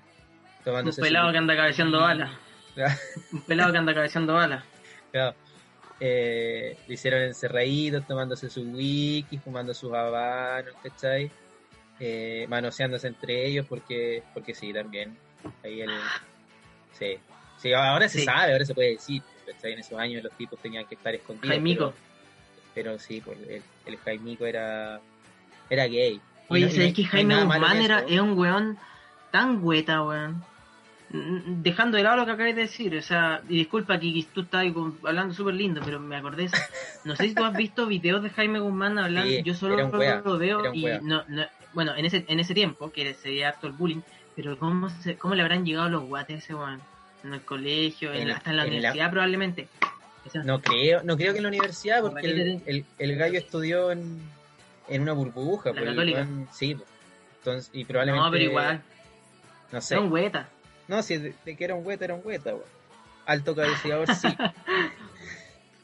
Un tomándose pelado su- que anda cabeceando balas. Un pelado que anda cabeceando balas. Claro. Eh, lo hicieron encerraditos, tomándose su wiki, fumando sus habanos, ¿cachai? Eh, manoseándose entre ellos, porque, porque sí, también. Ahí el. Sí. Sí, ahora se Sí. sabe, ahora se puede decir, ¿cachai? En esos años los tipos tenían que estar escondidos. Jaimico. Pero, pero sí, pues, el, el Jaimico era. Era gay. Oye, no- ¿sabes que Jaime Guzmán era, es un weón tan hueta, weón? Mm, Dejando de lado lo que acabas de decir, o sea, y disculpa que tú estás hablando súper lindo, pero me acordé, no sé si tú has visto videos de Jaime Guzmán hablando, Sí, yo solo lo veo y no, no, bueno, en ese, en ese tiempo, que se veía harto el bullying, pero ¿cómo, se, cómo le habrán llegado los guates a ese weón? En el colegio, en En- la- hasta en la en la- universidad probablemente. O sea, No creo, no creo que en la universidad, porque el, el, el gallo estudió en, en una burbuja. La pues, Católica. sí, pues. Entonces, y probablemente. no, pero igual, No sé. era un hueta. No, si de, de que era un hueta, era un hueta, weón. Alto cabeceador, sí.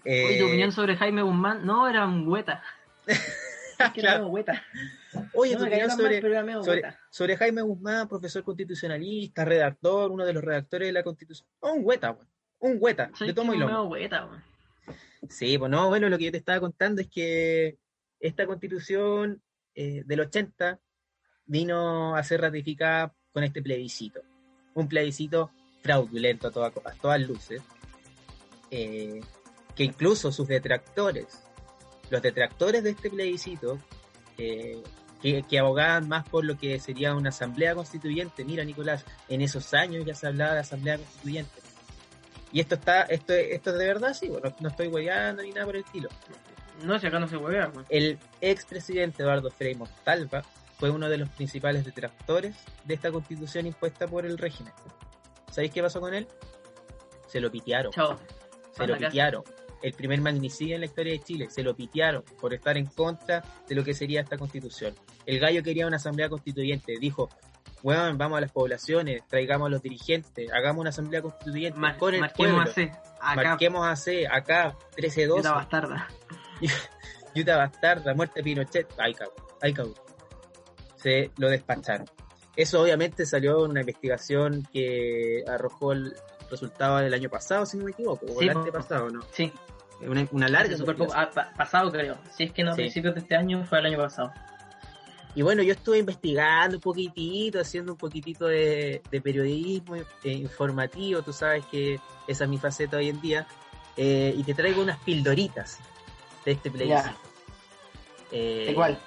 Eh, Oye, tu opinión sobre Jaime Guzmán, no, era un hueta. Es que era claro. medio hueta. Oye, No tu opinión mal, sobre, era sobre, Jaime Guzmán, profesor constitucionalista, redactor, uno de los redactores de la constitución. Oh, un hueta, weón. Un hueta, Soy de tomo y lomo. medio hueta, weón. Sí, pues no, bueno, lo que yo te estaba contando es que esta constitución eh, del 80 vino a ser ratificada con este plebiscito. Un plebiscito fraudulento a, toda- a todas luces, eh, que incluso sus detractores, los detractores de este plebiscito, eh, que, que abogaban más por lo que sería una asamblea constituyente, mira Nicolás, en esos años ya se hablaba de asamblea constituyente. Y esto está, esto, esto es de verdad, sí, bueno, no estoy hueveando ni nada por el estilo. No, si acá no se huevea, weón. El expresidente Eduardo Frei Montalva fue uno de los principales detractores de esta constitución impuesta por el régimen. ¿Sabéis qué pasó con él? Se lo pitearon. Chao. se lo pitearon. El primer magnicidio en la historia de Chile. Se lo pitearon por estar en contra de lo que sería esta constitución. El gallo quería una asamblea constituyente. Dijo, weón, vamos a las poblaciones, traigamos a los dirigentes, hagamos una asamblea constituyente Mar- con el marquemos pueblo. AC. Acá, Marquemos AC, acá, 13-12. puta bastarda. Yuta Bastarda, muerte Pinochet, ay cabrón, ay cabrón. Se lo despacharon. Eso obviamente salió en una investigación que arrojó el resultado del año pasado, si no me equivoco, o Sí, el po. antepasado, ¿no? Sí, Una, una larga investigación. Ah, pa- pasado creo. Si es que no a Sí. principios de este año, fue el año pasado. Y bueno, yo estuve investigando un poquitito, haciendo un poquitito de, de periodismo eh, informativo, tú sabes que esa es mi faceta hoy en día, eh, y te traigo unas pildoritas de este plebiscito. Eh, Igual.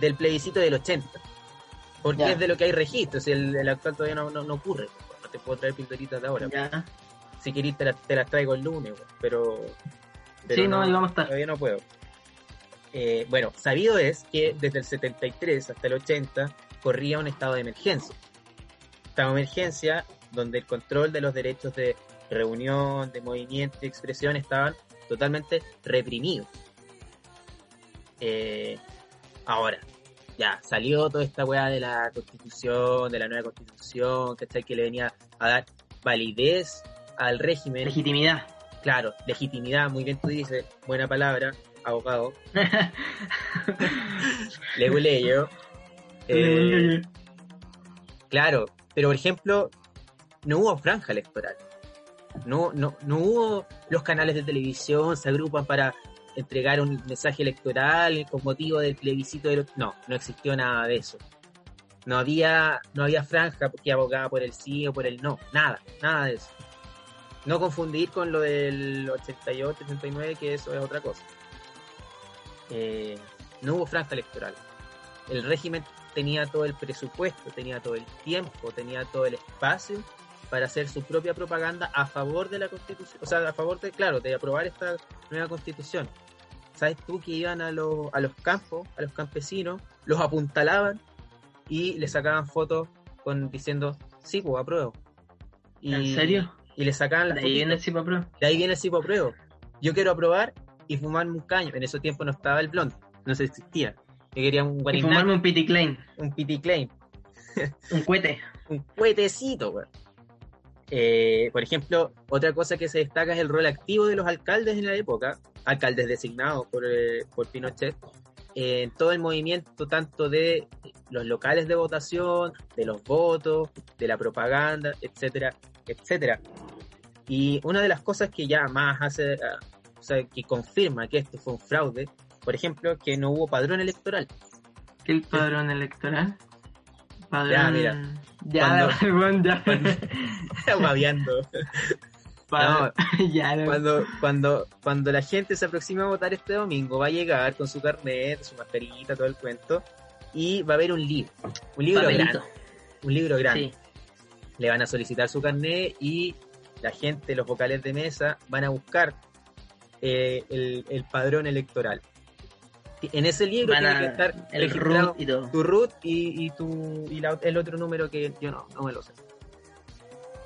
del plebiscito del 80. Porque Ya. es de lo que hay registros, el, el actual todavía no, no, no ocurre. No te puedo traer pildoritas de ahora. Ya. Si querés te las, te las traigo el lunes, pero, pero Sí, no, ahí vamos a estar. Todavía no puedo. Eh, bueno, sabido es que desde el 73 hasta el 80 corría un estado de emergencia. Estado de emergencia donde el control de los derechos de reunión, de movimiento y expresión estaban totalmente reprimidos. Eh, ahora, ya, salió toda esta weá de la constitución, de la nueva constitución, ¿cachai? Que le venía a dar validez al régimen. Legitimidad. Claro, legitimidad, muy bien tú dices, buena palabra, abogado, leguleyo. Eh, claro, pero por ejemplo, no hubo franja electoral. No, no, no hubo los canales de televisión, se agrupan para entregar un mensaje electoral con motivo del plebiscito del... No, no existió nada de eso. No había, no había franja que abogaba por el sí o por el no. Nada, nada de eso. No confundir con lo del 88, 89, que eso es otra cosa. Eh, no hubo franja electoral. El régimen tenía todo el presupuesto, tenía todo el tiempo, tenía todo el espacio para hacer su propia propaganda a favor de la constitución, o sea, a favor de, claro, de aprobar esta nueva constitución. ¿Sabes tú que iban a, los a los campos, a los campesinos, los apuntalaban y le sacaban fotos con diciendo, sí, pues apruebo? Y, ¿En serio? Y le sacaban las De ahí viene el Cipapro. De ahí viene el tipo apruebo. Yo quiero aprobar y fumarme un caño. En ese tiempo no estaba el blond, no se existía. Yo quería un Y guarinac, fumarme un Pity Klein. un pity claim, Un cohete. un cuetecito, weón. Eh, por ejemplo, otra cosa que se destaca es el rol activo de los alcaldes en la época, alcaldes designados por, eh, por Pinochet, eh, en todo el movimiento tanto de los locales de votación, de los votos, de la propaganda, etcétera, etcétera. Y una de las cosas que ya más hace, ah, o sea, que confirma que esto fue un fraude, por ejemplo, que no hubo padrón electoral. ¿Qué el padrón electoral? Padrón... Ya, mira. Ya, weón, ya. Cuando, cuando, cuando la gente se aproxima a votar este domingo, va a llegar con su carnet, su mascarita, todo el cuento, y va a haber un libro. Un libro Papelito. grande. Un libro grande. Sí. Le van a solicitar su carnet y la gente, los vocales de mesa, van a buscar eh, el, el padrón electoral. En ese libro Van tiene a- que estar el root y todo. tu root y, y tu y la- el otro número que yo no, no me lo sé.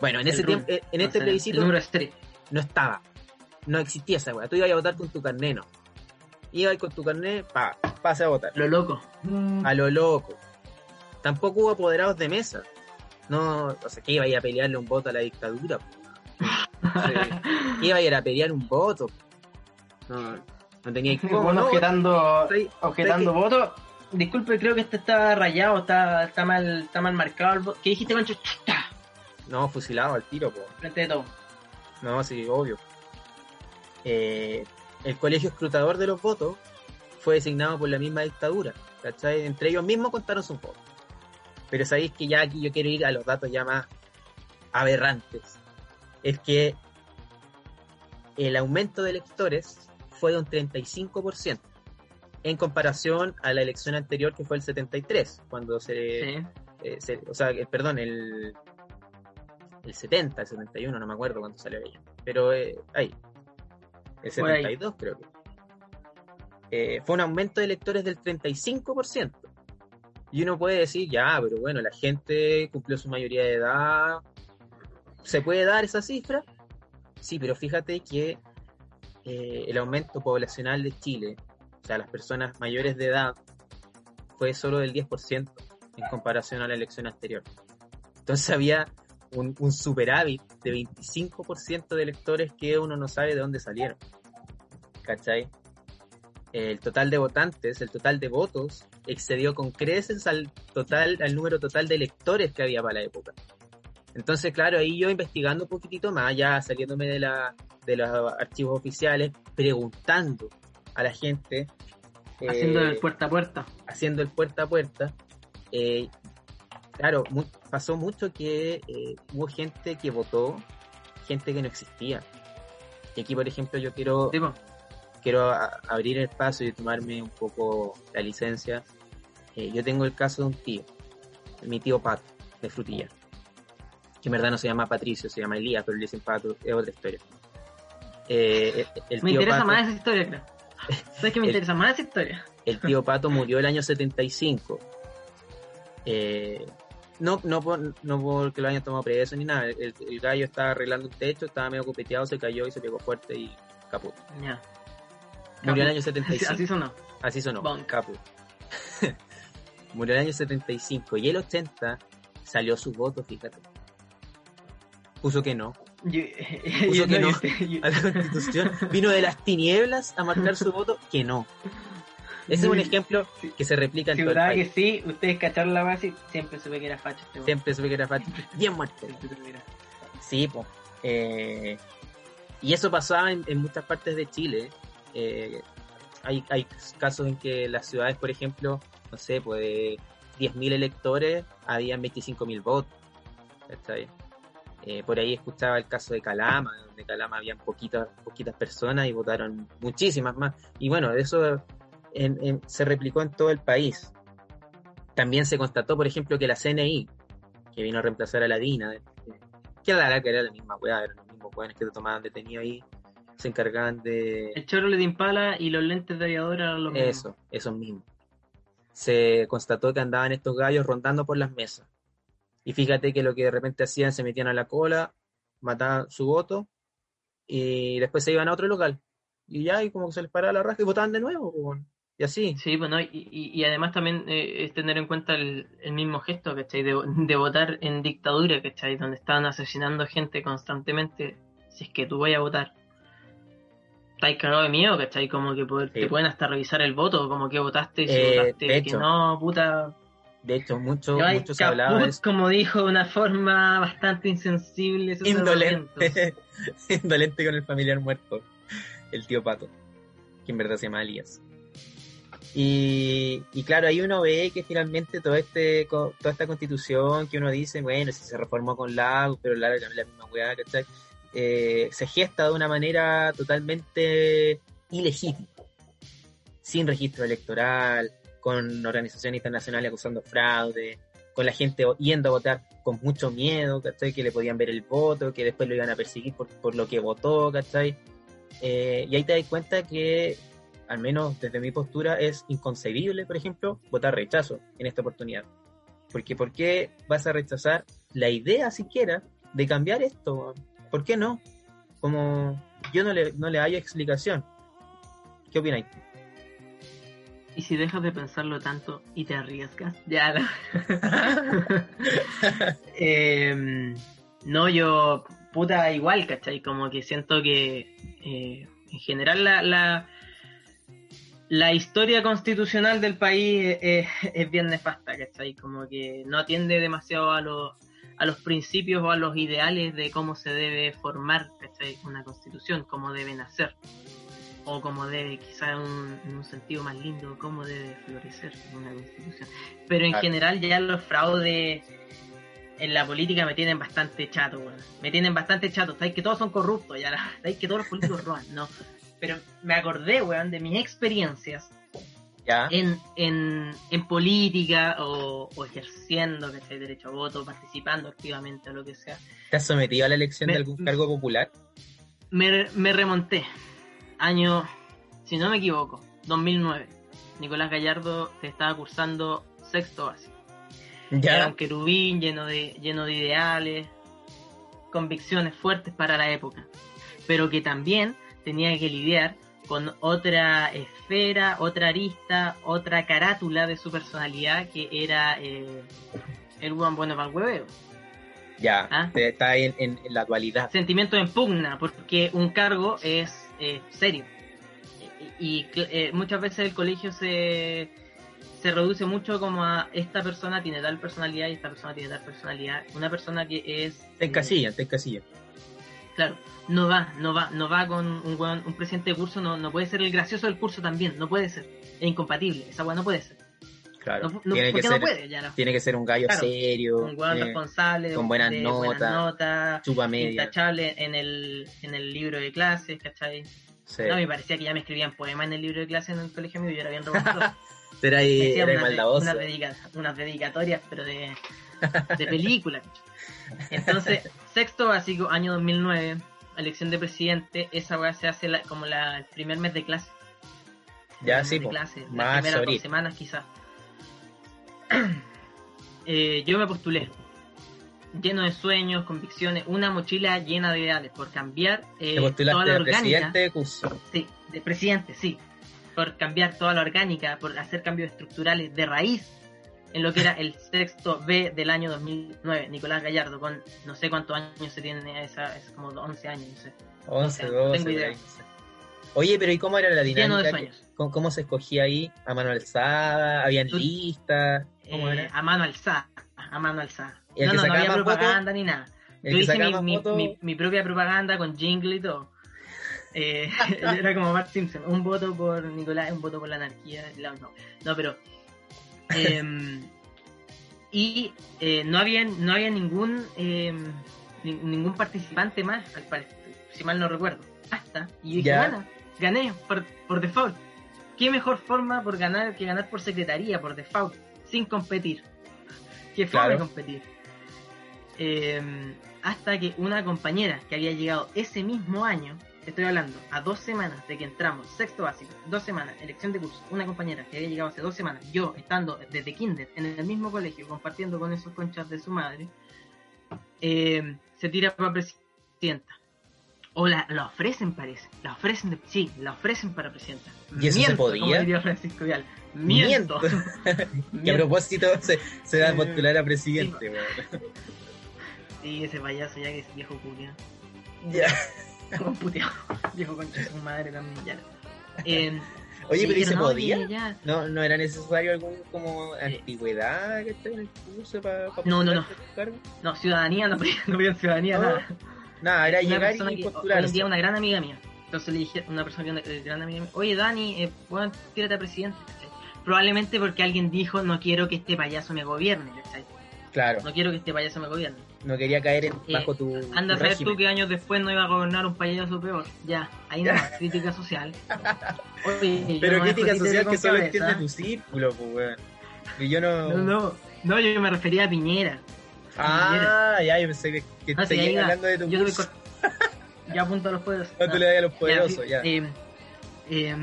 Bueno, en El ese tiempo, en este plebiscito número no estaba. No existía esa weá. Tú ibas a votar con tu carnet, no. Ibas con tu carnet, pa, pase a votar. Lo loco. A lo loco. Tampoco hubo apoderados de mesa. No, o sea, que iba a ir a pelearle un voto a la dictadura. Que iba a ir a pelear un voto. No, no tenía cómo, no. objetando, Estoy- objetando estoy voto. Disculpe, creo que este está rayado, está, está mal, está mal marcado el voto. ¿Qué dijiste, Mancho? ¡Chuta! No, fusilado al tiro, po. Frente de todo. No, sí, obvio. Eh, el colegio escrutador de los votos fue designado por la misma dictadura. ¿cachai? Entre ellos mismos contaron sus votos. Pero sabéis que ya aquí yo quiero ir a los datos ya más, aberrantes es que el aumento de electores fue de un 35% en comparación a la elección anterior que fue el 73, cuando se, Sí. eh, se- o sea, eh, perdón, el, el 70, el 71, no me acuerdo cuándo salió ella, pero eh, ahí, el Por ahí. 72 creo que. Eh, fue un aumento de electores del 35%. Y uno puede decir, ya, pero bueno, la gente cumplió su mayoría de edad. ¿Se puede dar esa cifra? Sí, pero fíjate que eh, el aumento poblacional de Chile, o sea, las personas mayores de edad, fue solo del 10% en comparación a la elección anterior. Entonces había un, un superávit de 25% de electores que uno no sabe de dónde salieron. ¿Cachai? El total de votantes, el total de votos, excedió con creces al total, al número total de electores que había para la época. Entonces, claro, ahí yo investigando un poquitito más, ya saliéndome de la, de los archivos oficiales, preguntando a la gente. Haciendo eh, el puerta a puerta. haciendo el puerta a puerta, eh, claro, mu- pasó mucho que eh, hubo gente que votó, gente que no existía. Y aquí, por ejemplo, yo quiero, Tipo, quiero a- abrir el paso y tomarme un poco la licencia. Eh, yo tengo el caso de un tío, mi tío Pato, de Frutilla, que en verdad no se llama Patricio, se llama Elías, pero le dicen Pato, es otra historia. Eh, el- el me tío interesa Pato- más esa historia, creo. ¿Sabes que me El- interesa más esa historia? el tío Pato murió el año 75. Eh, no, no, por, no porque lo hayan tomado preso ni nada. El, el gallo estaba arreglando un techo, estaba medio copeteado, se cayó y se pegó fuerte y caput. Ya. Murió el Caput. año 75. Así sonó. Así sonó, Bonk. caput. Murió el año 75 y el 80 salió su voto, fíjate. Puso que no. Yo, Puso yo- que no. yo- a la constitución. Vino de las tinieblas a marcar su voto que no. Ese es un ejemplo Sí. que se replica en Si todo el verdad país. que sí, ustedes cacharon la base, siempre supe que era facho este. Siempre supe que era facho. Bien muerto. Sí, pues. y eso pasaba en, en muchas partes de Chile. Eh, hay, hay casos en que las ciudades, por ejemplo, no sé, pues de 10.000 electores, habían 25.000 votos. ¿cachai? Eh, por ahí escuchaba el caso de Calama, donde Calama habían poquitas, poquitas personas y votaron muchísimas más. Y bueno, eso en- en- se replicó en todo el país. También se constató, por ejemplo, que la CNI, que vino a reemplazar a la DINA, eh, que era la misma weá, eran los mismos weones que te tomaban detenido ahí, se encargaban de El Chevrolet Impala y los lentes de aviador eran los mismos. eso, esos mismos. Se constató que andaban estos gallos rondando por las mesas. Y fíjate que lo que de repente hacían, se metían a la cola, mataban su voto y después se iban a otro local. Y ya, y como que se les paraba la raja y votaban de nuevo, y así. Sí, bueno, y, y, y además también eh, es tener en cuenta el, el mismo gesto, ¿cachai? De, de votar en dictadura, ¿cachai? Donde están asesinando gente constantemente. Si es que tú vayas a votar, estás cagado de miedo, ¿cachai? Como que poder- Sí. te pueden hasta revisar el voto, como que votaste y si Eh, votaste que no, puta. De hecho, mucho, hay mucho se hablaba de eso. como dijo de una forma bastante insensible. Indolente. Indolente con el familiar muerto. El tío Pato. Que en verdad se llama Elías. Y, y claro, ahí uno ve que finalmente todo este, toda esta constitución que uno dice, bueno, si se reformó con Lago, pero Lago también la misma weá, ¿cachai? Eh, se gesta de una manera totalmente ilegítima. Sin registro electoral, con organizaciones internacionales acusando fraude, con la gente yendo a votar con mucho miedo, ¿cachai? Que le podían ver el voto, que después lo iban a perseguir por, por lo que votó, ¿cachai? Eh, y ahí te das cuenta que, al menos desde mi postura, es inconcebible, por ejemplo, votar rechazo en esta oportunidad. Porque ¿por qué vas a rechazar la idea siquiera de cambiar esto? ¿Por qué no? Como yo no le, no le hallo explicación. ¿Qué opináis? Y si dejas de pensarlo tanto y te arriesgas, ya no. Em, no, yo, puta, igual, ¿cachai? Como que siento que eh, en general la, la, la historia constitucional del país es, es bien nefasta, ¿cachai? Como que no atiende demasiado a los, a los principios o a los ideales de cómo se debe formar, ¿cachai? Una constitución, cómo debe nacer o como debe, quizá en un, en un sentido más lindo, cómo debe florecer una constitución. Pero en Claro. general ya los fraudes en la política me tienen bastante chato, weón. Me tienen bastante chato. Sabéis que todos son corruptos, ya sabéis que todos los políticos roban, no. Pero me acordé, weón, de mis experiencias ¿Ya? en, en, en política o, o ejerciendo, que sea derecho a voto, participando activamente o lo que sea. ¿Te has sometido a la elección Me- de algún cargo popular? Me, me remonté. Año, si no me equivoco, 2009. Nicolás Gallardo estaba cursando sexto básico. Era un querubín lleno de, lleno de ideales, convicciones fuertes para la época, pero que también tenía que lidiar con otra esfera, otra arista, otra carátula de su personalidad que era eh, el buen bueno para el hueveo. Ya, ¿Ah? te- está en, en- en la actualidad. Sentimiento en pugna, porque un cargo es eh, serio. Y, y, eh, muchas veces el colegio se, se reduce mucho como a esta persona tiene tal personalidad y esta persona tiene tal personalidad. Una persona que es... Te encasillan, te encasillan. Claro, no va, no va, no va con un, un presidente de curso, no, no puede ser el gracioso del curso también, no puede ser. Es incompatible, esa weá no puede ser. Claro. No, no, tiene, que ser, no puede, ya no. tiene que ser un gallo Claro, serio, Un weón eh, responsable, con buenas de notas, notas, chupa media. intachable en el, en el libro de clases, ¿cachai? Sí. No, me parecía que ya me escribían poemas en el libro de clases en el colegio mío y yo era bien. Será Me ahí, era unas, maldadoso. unas, dedica- unas dedicatorias, pero de, de película. Entonces, sexto básico, año 2009, elección de presidente, esa weá se hace la- como la, el primer mes de clase. Ya, sí, de clase, las Marzo, primeras abril. dos semanas quizás. Eh, yo me postulé, lleno de sueños, convicciones, una mochila llena de ideales por cambiar eh, toda la de orgánica. presidente de curso. Sí, de presidente, sí. Por cambiar toda la orgánica, por hacer cambios estructurales de raíz en lo que era el sexto B del año 2009. Nicolás Gallardo, con no sé cuántos años se tiene, esa, es como 11 años, no sé. 11, no 12, tengo idea. por ahí, no sé. Oye, pero ¿y cómo era la Lleno de dinámica? sueños. ¿Cómo, cómo se escogía ahí? ¿A mano alzada? ¿Habían listas? ¿Cómo Eh, a mano alzada, a mano alzada. ¿Y el No, no, no había propaganda ni nada. Yo hice mi, mi, fotos- mi- mi propia propaganda con jingle y todo. Eh, era como Bart Simpson, un voto por Nicolás, un voto por la anarquía. no, no, pero... em, y eh, no había no había ningún em, ni- ningún participante más, al parecer, si mal no recuerdo. Hasta, y dije, bueno, gané por, por default. ¿Qué mejor forma por ganar que ganar por secretaría, por default, sin competir? ¿Qué forma de Claro. competir? Eh, hasta que una compañera que había llegado ese mismo año, estoy hablando, a dos semanas de que entramos, sexto básico, dos semanas, elección de curso, una compañera que había llegado hace dos semanas, yo estando desde kinder en el mismo colegio, compartiendo con esos conchas de su madre, eh, se tira para presidenta. O la, la ofrecen, parece. La ofrecen, de- sí, la ofrecen para presidenta. ¿Y eso se podía? Como diría Francisco Vial. Miento. Que a Miento. propósito se, se da a postular a presidente, weón. Sí, ese payaso ya que es viejo culia. Ya. Como puteado. Viejo concha su madre también, ya. Eh, Oye, sí, pero ¿y se no, podía? ya- ¿No, ¿No era necesario algún como antigüedad que esté en el curso para No, no, no. cargo? No, ciudadanía, no no pedían ciudadanía, No, nada. Nada, era Una llegar persona y que hoy en postularse. día una gran amiga mía. Entonces le dije, una persona que una eh, gran amiga mía, oye Dani, eh, bueno, tírate a presidente. ¿cachai? Probablemente porque alguien dijo, no quiero que este payaso me gobierne. ¿cachai? Claro, No quiero que este payaso me gobierne. no quería caer en- Eh, bajo tu, Anda a saber tú que años después no iba a gobernar un payaso peor. Ya, ahí no, crítica social. Oye, Pero crítica social que solo entiende tu círculo, pues, weón. Y yo no... No, no, no, yo me refería a Piñera. Ah, ya, yo pensé que, que No, seguías hablando de tu Yo curso. apunto a los poderosos. No, No. tú le das a los poderosos, ya. eh, eh,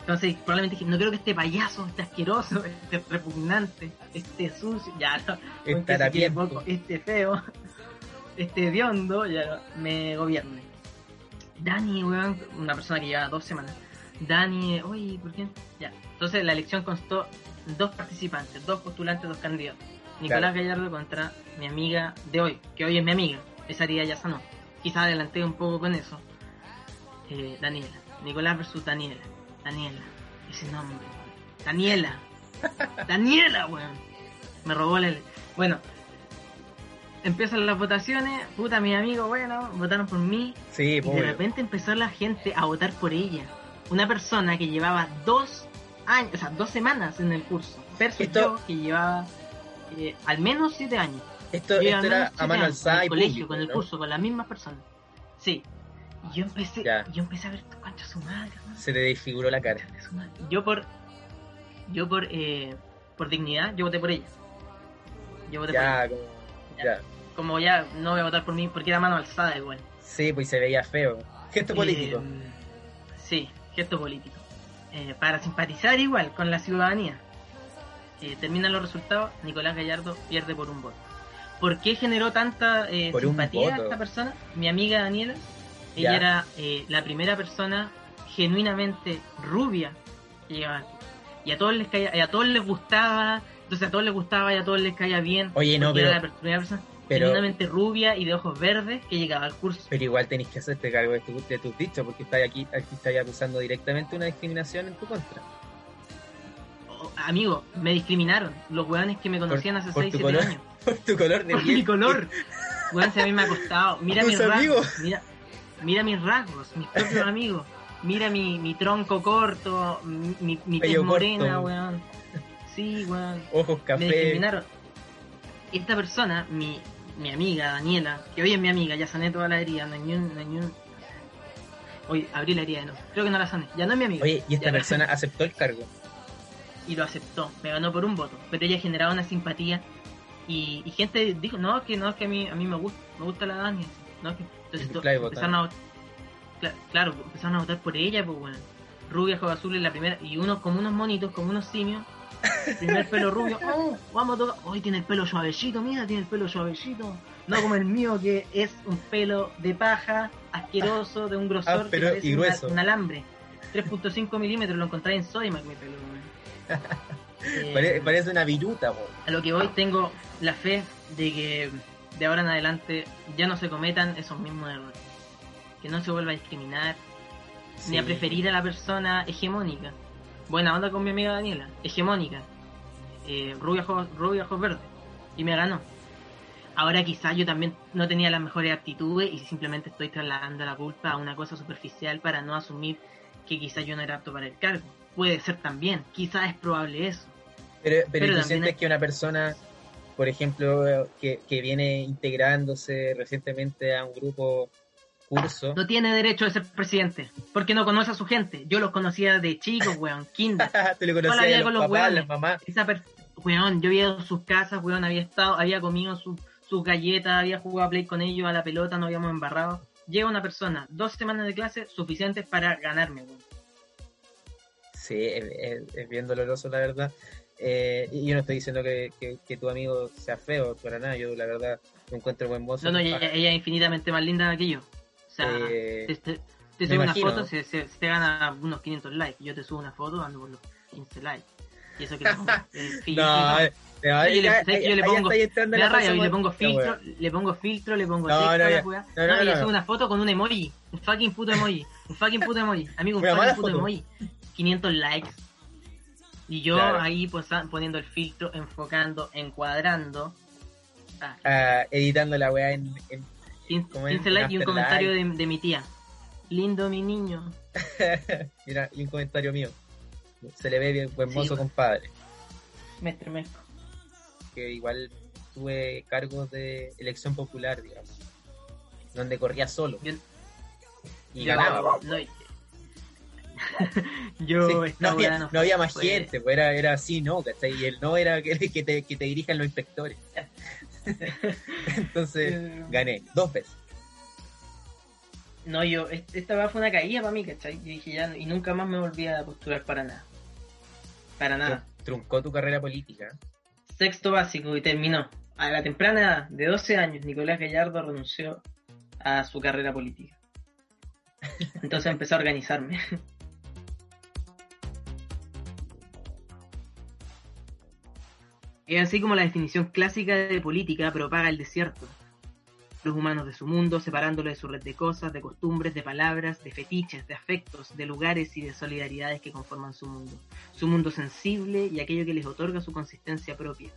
entonces, probablemente dije, no creo que este payaso, este asqueroso, este repugnante, este sucio, ya no, Este poco, este feo, este hediondo, ya no, me gobierne. Dani, weón, una persona que lleva dos semanas. Dani, oye, ¿por qué? Ya. Entonces la elección constó dos participantes, dos postulantes, dos candidatos. Nicolás Gallardo contra mi amiga de hoy, que hoy es mi amiga, esa día ya sanó. Quizás adelanté un poco con eso. Eh, Daniela. Nicolás versus Daniela. Daniela. Ese nombre. weón. Daniela. Daniela, weón. Me robó la... Bueno. Empiezan las votaciones. Puta, mis amigos, bueno, votaron por mí. Sí, Y de repente empezó la gente a votar por ella. Una persona que llevaba dos años, o sea, dos semanas en el curso. Versus Esto- yo, que llevaba eh, al menos siete años. Esto, esto era a mano alzada con y el colegio, público, con el ¿no? curso, con las mismas personas. Sí. Y yo empecé, Ya. yo empecé a ver concha su madre. Se te desfiguró la cara. Yo por yo por eh, por dignidad, yo voté por ella. Yo voté por ella. Ya, como, ya. Como ya no voy a votar por mí porque era mano alzada igual. Sí, pues se veía feo. Gesto político. Eh, sí, gesto político. Eh, para simpatizar igual con la ciudadanía. Eh, terminan los resultados, Nicolás Gallardo pierde por un voto. ¿Por qué generó tanta eh, simpatía voto. esta persona? Mi amiga Daniela, ella Ya. era eh, la primera persona genuinamente rubia que llegaba al curso. Y a todos les caía, y a todos les gustaba, entonces a todos les gustaba y a todos les caía bien. Oye, no, pero- era la per- primera persona pero- genuinamente rubia y de ojos verdes que llegaba al curso. Pero igual tenés que hacerte cargo de, tu- de tus dichos, porque estás aquí, aquí estás acusando directamente una discriminación en tu contra. Amigo, me discriminaron. Los weones que me conocían hace por 6, tu 7 color. años. Por tu color de Por piel. mi color. Weón, si a mí me ha costado. Mira mis rasgos. Mira, mira mis rasgos, mis propios amigos. Mira mi, mi tronco corto, mi, mi, tez morena, weón. Sí, weón. Ojos Me café. discriminaron. Esta persona, mi, mi amiga Daniela, que hoy es mi amiga, ya sané toda la herida, no hay ni un. No hay ni un... Hoy abrí la herida de nuevo. Creo que no la sané. Ya no es mi amiga. Oye, y esta Ya persona aceptó el cargo. Y lo aceptó, me ganó por un voto, pero ella generaba una simpatía y, y gente dijo, no, que no, es que a mí, a mí me gusta, me gusta la Dani, no, es que, entonces to- Claro, empezaron a votar, cla- claro, empezaron a votar por ella, pues bueno, rubia, ojos azules, la primera, y unos como unos monitos, como unos simios, primer pelo rubio, oh, vamos a tocar, hoy tiene el pelo suavecito, mira, tiene el pelo suavecito, no como el mío que es un pelo de paja, asqueroso, de un grosor Áspero que parece y grueso. un alambre. 3.5 milímetros, lo encontré en Sodimac, mi pelo. Eh, Pare- parece una viruta, po. a lo que hoy tengo la fe de que de ahora en adelante ya no se cometan esos mismos errores. Que no se vuelva a discriminar, ni a preferir a la persona hegemónica. Buena onda con mi amiga Daniela, hegemónica. Eh, rubia, ojos, rubia, ojos verdes. Y me ganó. Ahora quizás yo también no tenía las mejores aptitudes y simplemente estoy trasladando la culpa a una cosa superficial para no asumir que quizás yo no era apto para el cargo. Puede ser también, quizás es probable eso. Pero, pero, Pero ¿tú también sientes hay- que una persona, por ejemplo, que, que viene integrándose recientemente a un grupo curso, No tiene derecho de ser presidente, porque no conoce a su gente. Yo los conocía de chicos, weón, kinder. tú la conocías vida a con los los papás, las mamás, Esa per- weón, yo había ido a sus casas, weón, había estado, había comido su- sus galletas, había jugado a play con ellos, a la pelota, nos habíamos embarrado. Llega una persona, dos semanas de clase, suficientes para ganarme, weón. Sí, es, es- es bien doloroso, la verdad. Eh, y yo no estoy diciendo que, que- que tu amigo sea feo, para nada. Yo, la verdad, lo encuentro buen mozo. No, no, ella, ella es infinitamente más linda que yo. O sea, Eh, te, te, te me subo una foto, se, se- se te gana unos 500 likes. Yo te subo una foto dando por los 15 likes. Y eso que no, no, Oye, le- ya- ¿sabes que yo le ya pongo- Me da y le pongo filtro, le pongo filtro, le pongo No, texto no. No, No, no, y le subo una foto con un emoji, un fucking puto emoji, un fucking puto emoji. Amigo, un fucking puto emoji. 500 likes. Y yo Claro. ahí pues, ah, poniendo el filtro, enfocando, encuadrando. Ah, Ah, editando la weá en, en- 15, Como en 15 likes y un comentario de, de mi tía. Lindo mi niño. Mira, y un comentario mío. Se le ve bien buen Sí, mozo, weón. compadre. Me estremezco. Que igual tuve cargos de elección popular, digamos. Donde corría solo. Yo, Y yo- ganaba. no, yo Sí, no, había, no había más gente, pues era, era así, no, ¿cachai? Y el no era que, que te, que te dirijan los inspectores. Entonces, Eh, gané dos veces. No, yo, est- esta fue una caída para mí, ¿cachai? Yo dije ya, y nunca más me volví a postular para nada. Para nada. Truncó tu carrera política. Sexto básico y terminó. A la temprana edad de 12 años, Nicolás Gallardo renunció a su carrera política. Entonces empecé a organizarme. Es así como la definición clásica de política propaga el desierto. Los humanos de su mundo, separándolo de su red de cosas, de costumbres, de palabras, de fetiches, de afectos, de lugares y de solidaridades que conforman su mundo. Su mundo sensible y aquello que les otorga su consistencia propia.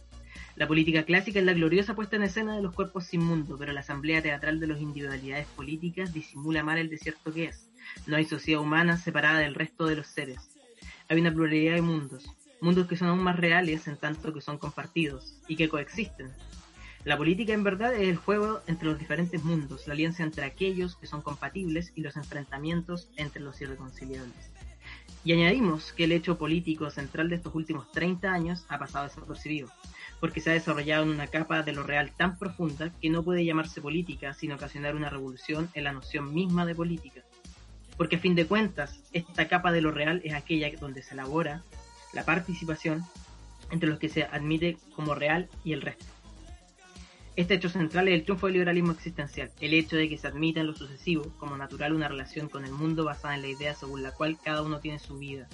La política clásica es la gloriosa puesta en escena de los cuerpos sin mundo, pero la asamblea teatral de las individualidades políticas disimula mal el desierto que es. No hay sociedad humana separada del resto de los seres. Hay una pluralidad de mundos, mundos que son aún más reales en tanto que son compartidos y que coexisten. La política en verdad es el juego entre los diferentes mundos, la alianza entre aquellos que son compatibles y los enfrentamientos entre los irreconciliables. Y añadimos que el hecho político central de estos últimos 30 años ha pasado desapercibido, porque se ha desarrollado en una capa de lo real tan profunda que no puede llamarse política sin ocasionar una revolución en la noción misma de política. Porque a fin de cuentas, esta capa de lo real es aquella donde se elabora la participación entre los que se admite como real y el resto. Este hecho central es el triunfo del liberalismo existencial, el hecho de que se admita en lo sucesivo como natural una relación con el mundo basada en la idea según la cual cada uno tiene su vida,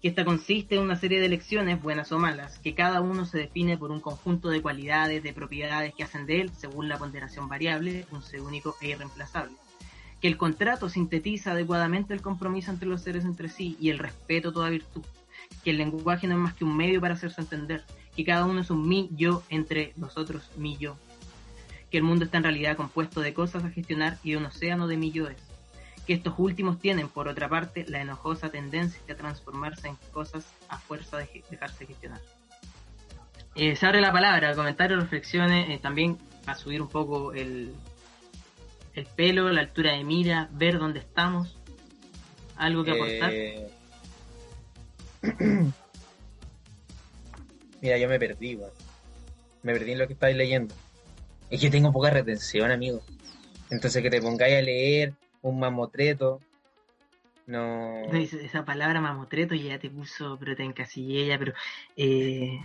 que esta consiste en una serie de elecciones, buenas o malas, que cada uno se define por un conjunto de cualidades, de propiedades que hacen de él, según la ponderación variable, un ser único e irreemplazable. Que el contrato sintetiza adecuadamente el compromiso entre los seres entre sí y el respeto toda virtud. Que el lenguaje no es más que un medio para hacerse entender. Que cada uno es un mi-yo entre nosotros, mi-yo. Que el mundo está en realidad compuesto de cosas a gestionar y de un océano de mi-yoes que estos últimos tienen, por otra parte, la enojosa tendencia a transformarse en cosas a fuerza de dejarse gestionar. Eh, se abre la palabra, comentarios, reflexiones, eh, también a subir un poco el, el pelo, la altura de mira, ver dónde estamos. ¿Algo que aportar? Eh, Mira, yo me perdí, weón. Me perdí en lo que estáis leyendo. Es que tengo poca retención, amigo. Entonces que te pongáis a leer un mamotreto. No. Esa palabra mamotreto ya te puso, pero te encasillé ya, pero. Eh,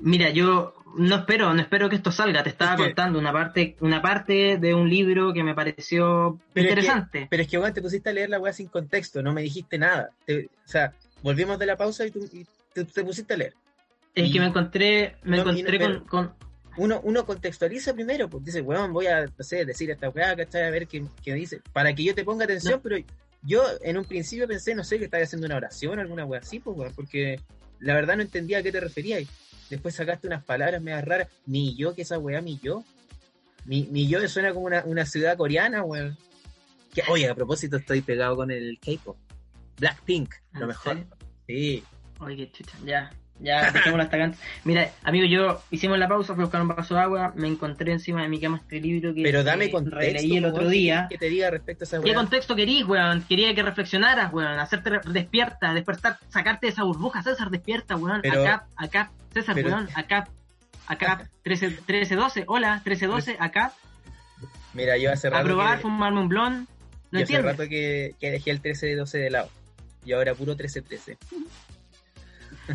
mira, yo no espero, no espero que esto salga. Te estaba contando una parte, una parte de un libro que me pareció interesante. pero es que, weón, te pusiste a leer la weá sin contexto, no me dijiste nada. o sea, volvimos de la pausa y tú te, pusiste a leer. Es que me encontré, me encontré con, uno, uno contextualiza primero, pues dice, weón, voy a no sé, decir esta weá, ¿cachai? A ver qué, qué, dice, para que yo te ponga atención, pero yo en un principio pensé, no sé, que estabas haciendo una oración, alguna weá así, pues, weón, porque la verdad no entendía a qué te referías. Después sacaste unas palabras medio raras, ni yo, que esa weá, ni yo. Mi, mi yo suena como una, una ciudad coreana, weón. Que, oye, a propósito, estoy pegado con el K-pop. Blackpink, lo mejor. Sí. Oye, qué chucha, ya. Ya, dejémoslo hasta acá. Mira, amigo, yo hicimos la pausa, fui a buscar un vaso de agua, me encontré encima de mi cama este libro que Pero dame contexto, releí el otro día. Que te diga respecto a esa ¿Qué contexto querís, weón? Quería que reflexionaras, weón, hacerte despierta, despertar, sacarte de esa burbuja, César, despierta, weón. acá, acá, César, weón, acá, acá, 13, 13, 12, hola, 13, 12, acá. Mira, yo hace rato. A probar, fumarme un blon. No yo hace rato que, que dejé el 13 12 de lado. Y ahora puro 13 13.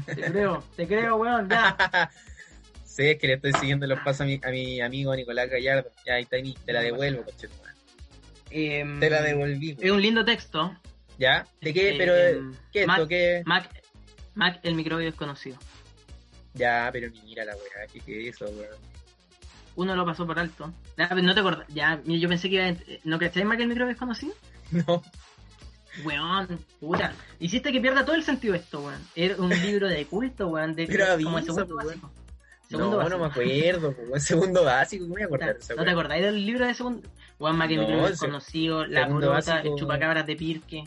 Te creo, te creo, weón, ya. sí, es que le estoy siguiendo los pasos a mi, a mi amigo Nicolás Gallardo. Ya, ahí está, te la devuelvo, coche. Eh, te la devolví. Es un lindo texto. ¿Ya? ¿De qué? Pero, eh, ¿qué Mac, esto? ¿Qué? Mac, Mac, el microbio desconocido. Ya, pero mira la weá, ¿qué, qué es eso, weón? Uno lo pasó por alto. Ya, no te acordás. Ya, yo pensé que iba a... ¿No crees Mac el microbio desconocido? No. Weón, puta. Hiciste que pierda todo el sentido esto, weón. Era un libro de culto, weón. De, Pero como el segundo básico. Segundo no, básico. no me acuerdo, weón. Segundo básico, ¿cómo voy a acordar ¿No, ¿No te acordáis del libro de segundo? Weón, más que no, libro desconocido, La Porota, El Chupacabras de Pirque.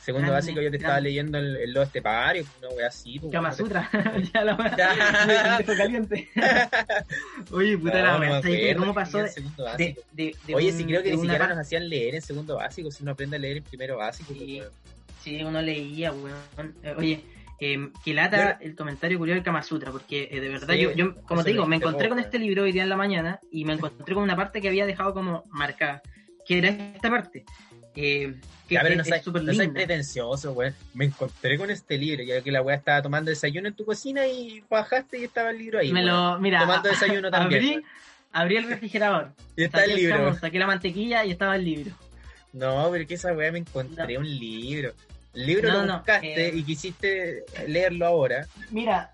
Segundo básico yo te estaba leyendo el, el Lobo Estepario, una wea así. Pues, Kama Sutra, ya la wea, caliente. Oye, puta la wea, ¿cómo pasó de, de, de, Oye, si creo que ni siquiera nos hacían leer en segundo básico, si uno aprende a leer en primero básico. Sí, pues, sí uno leía, weón. Oye, eh, que lata el comentario curioso del Kama Sutra, porque eh, de verdad sí, yo, yo, como te digo, me encontré con este libro hoy día en la mañana y me encontré con una parte que había dejado como marcada, que era esta parte. Eh, que ya, pero no, soy, no soy pretencioso, güey. Me encontré con este libro, ya que la weá estaba tomando desayuno en tu cocina y bajaste y estaba el libro ahí. Me lo, mira, tomando desayuno también. Abrí, abrí el refrigerador. y está el libro. Saqué la mantequilla y estaba el libro. No, pero que esa weá me encontré no. un libro. El libro no, lo buscaste eh... y quisiste leerlo ahora. Mira,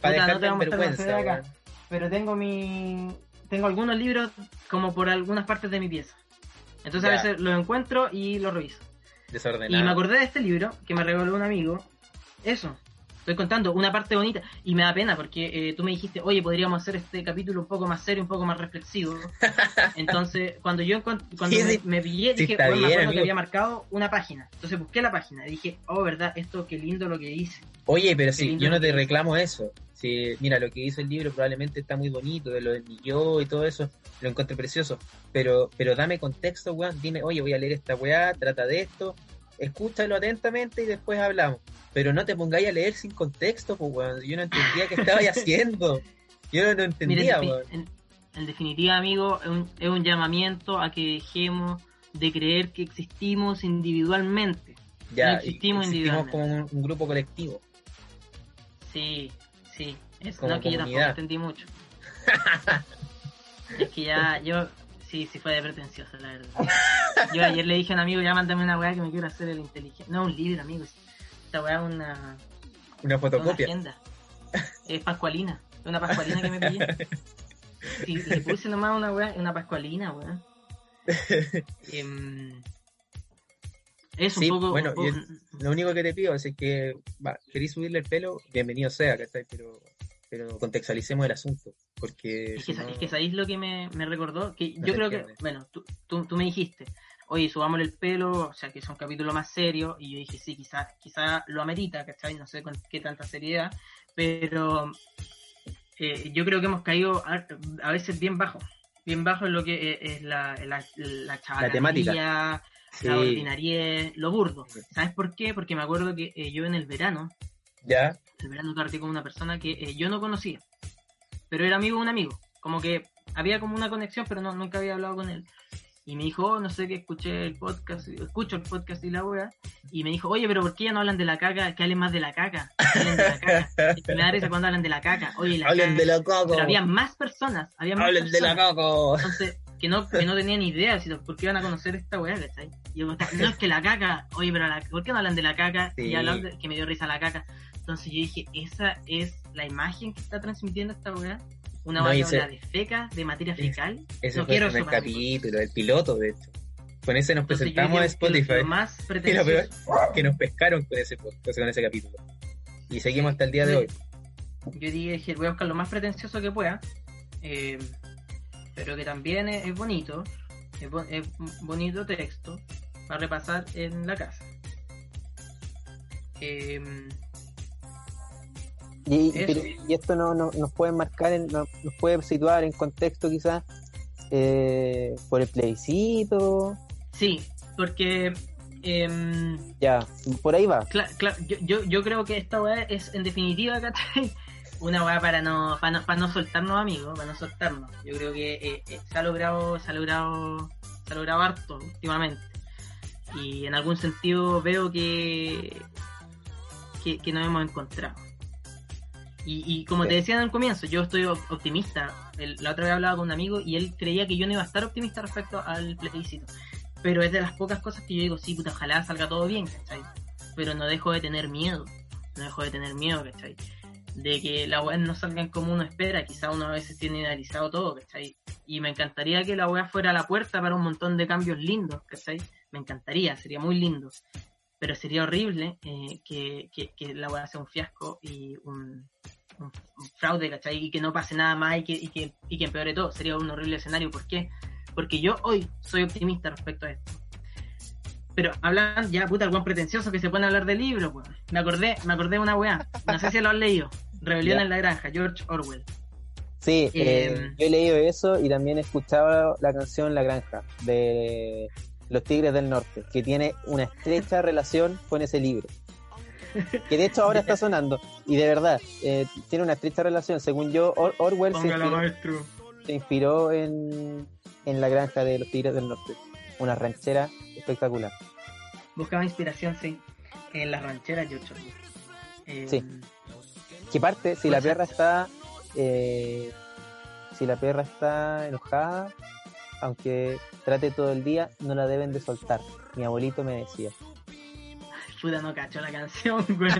para puta, dejarte en vergüenza. Acá, pero tengo mi. Tengo algunos libros como por algunas partes de mi pieza. Entonces ya. a veces los encuentro y los reviso. Desordenado. Y me acordé de este libro que me regaló un amigo. Eso. Estoy contando una parte bonita y me da pena porque eh, tú me dijiste, oye, podríamos hacer este capítulo un poco más serio, un poco más reflexivo. Entonces, cuando yo cuando me, me, pillé, dije, bueno, me acuerdo que había marcado una página. Entonces busqué la página y dije, oh, verdad, esto qué lindo lo que hice. Oye, pero si yo no te reclamo eso. Si, mira, lo que hizo el libro probablemente está muy bonito, de lo del yo y todo eso, lo encontré precioso. Pero, pero dame contexto, weón. Dime, oye, voy a leer esta weá, trata de esto, escúchalo atentamente y después hablamos. Pero no te pongáis a leer sin contexto, pues, weón. Yo no entendía qué estabais haciendo. Yo no, entendía, weón. En, definitiva, amigo, es un, es un llamamiento a que dejemos de creer que existimos individualmente. Ya, no existimos, individualmente. como un, grupo colectivo. Sí, sí. Es, no, que yo tampoco entendí mucho. es que ya, yo, Sí, sí fue de pretenciosa, la verdad. Yo ayer le dije a un amigo, ya mándame una weá que me quiero hacer el inteligente. No, un libro, amigo. Esta weá es una... Una fotocopia. Una es pascualina. Una pascualina que me pillé. Y le puse nomás una weá, una pascualina, weá. eh, es un poco... Bueno, lo único que te pido es que, va, querés subirle el pelo, bienvenido sea, ¿cachai? Pero pero contextualicemos el asunto. Porque es, que, es que sabéis lo que me, recordó, que yo creo que, bueno, tú, tú, me dijiste, oye, subámosle el pelo, o sea, que es un capítulo más serio, y yo dije, sí, quizás quizá lo amerita, ¿cachai? No sé con qué tanta seriedad, pero eh, yo creo que hemos caído a, veces bien bajo, bien bajo en lo que e, es, la, la, la, la temática. La ordinaria, lo burdo. ¿Sabes por qué? Porque me acuerdo que eh, yo en el verano, ¿Ya? el verano compartí con una persona que eh, yo no conocía, pero era amigo de un amigo. Como que había como una conexión, pero no, nunca había hablado con él. Y me dijo, oh, no sé qué, escuché el podcast, escucho el podcast y la wea. Y me dijo, oye, pero ¿por qué ya no hablan de la caca? Que hablen más de la caca. Que hablen de la caca. me da risa cuando hablan de la caca. Oye, la hablen de la caca. Pero había más personas. Había más hablen de la caca. Entonces, que no, que no tenían idea si, por qué iban a conocer esta weá, ¿cachai? Y yo, no es que la caca, oye, pero la, ¿por qué no hablan de la caca? Y hablan de, que me dio risa la caca. Entonces yo dije, esa es la imagen que está transmitiendo esta weá. Una no, de feca, de materia fecal. Ese no fue el primer capítulo, el piloto, de hecho. Con ese nos presentamos a Spotify. más que nos pescaron con ese, con ese capítulo. Y seguimos hasta el día de hoy. Yo dije, voy a buscar lo más pretencioso que pueda. Eh, pero que también es, bonito. Es, bonito texto para repasar en la casa. Eh, y, esto no, nos puede marcar, en, nos puede situar en contexto quizás eh, por el plebiscito. Sí, porque... Em, ya, por ahí va. yo, yo, yo, creo que esta weá es en definitiva, Una weá para no, para no, para no soltarnos amigos, para no soltarnos. Yo creo que eh, eh, se ha logrado, se ha logrado, se ha logrado harto últimamente. Y en algún sentido veo que, que, que nos hemos encontrado. Y, como te decía en el comienzo, yo estoy optimista. la otra vez hablaba con un amigo y él creía que yo no iba a estar optimista respecto al plebiscito. Pero es de las pocas cosas que yo digo, sí, puta, ojalá salga todo bien, ¿cachai? Pero no dejo de tener miedo. No dejo de tener miedo, ¿cachai? De que las weas no salgan como uno espera. Quizá uno a veces tiene idealizado todo, ¿cachai? Y me encantaría que la wea fuera la puerta para un montón de cambios lindos, ¿cachai? Me encantaría, sería muy lindo pero sería horrible eh, que, que, la wea sea un fiasco y un, un, fraude, ¿cachai? Y que no pase nada más y que, y que, y que empeore todo. Sería un horrible escenario. ¿Por qué? Porque yo hoy soy optimista respecto a esto. Pero hablan ya, puta, el buen pretencioso que se pone a hablar de libros, pues. Me acordé, me acordé de una weá. No sé si lo han leído. Rebelión en la granja, George Orwell. Sí, eh, em, yo he leído eso y también he escuchado la canción La Granja de Los Tigres del Norte, que tiene una estrecha relación con ese libro que de hecho ahora está sonando. Y de verdad, eh, tiene una estrecha relación. Según yo, Orwell se inspiró, en, la granja de los Tigres del Norte. Una ranchera espectacular. Buscaba inspiración, sí, en las rancheras George eh, sí. Que parte, si la perra está. Eh, si la perra está enojada, aunque trate todo el día, no la deben de soltar. Mi abuelito me decía puta, no cacho la canción, güey.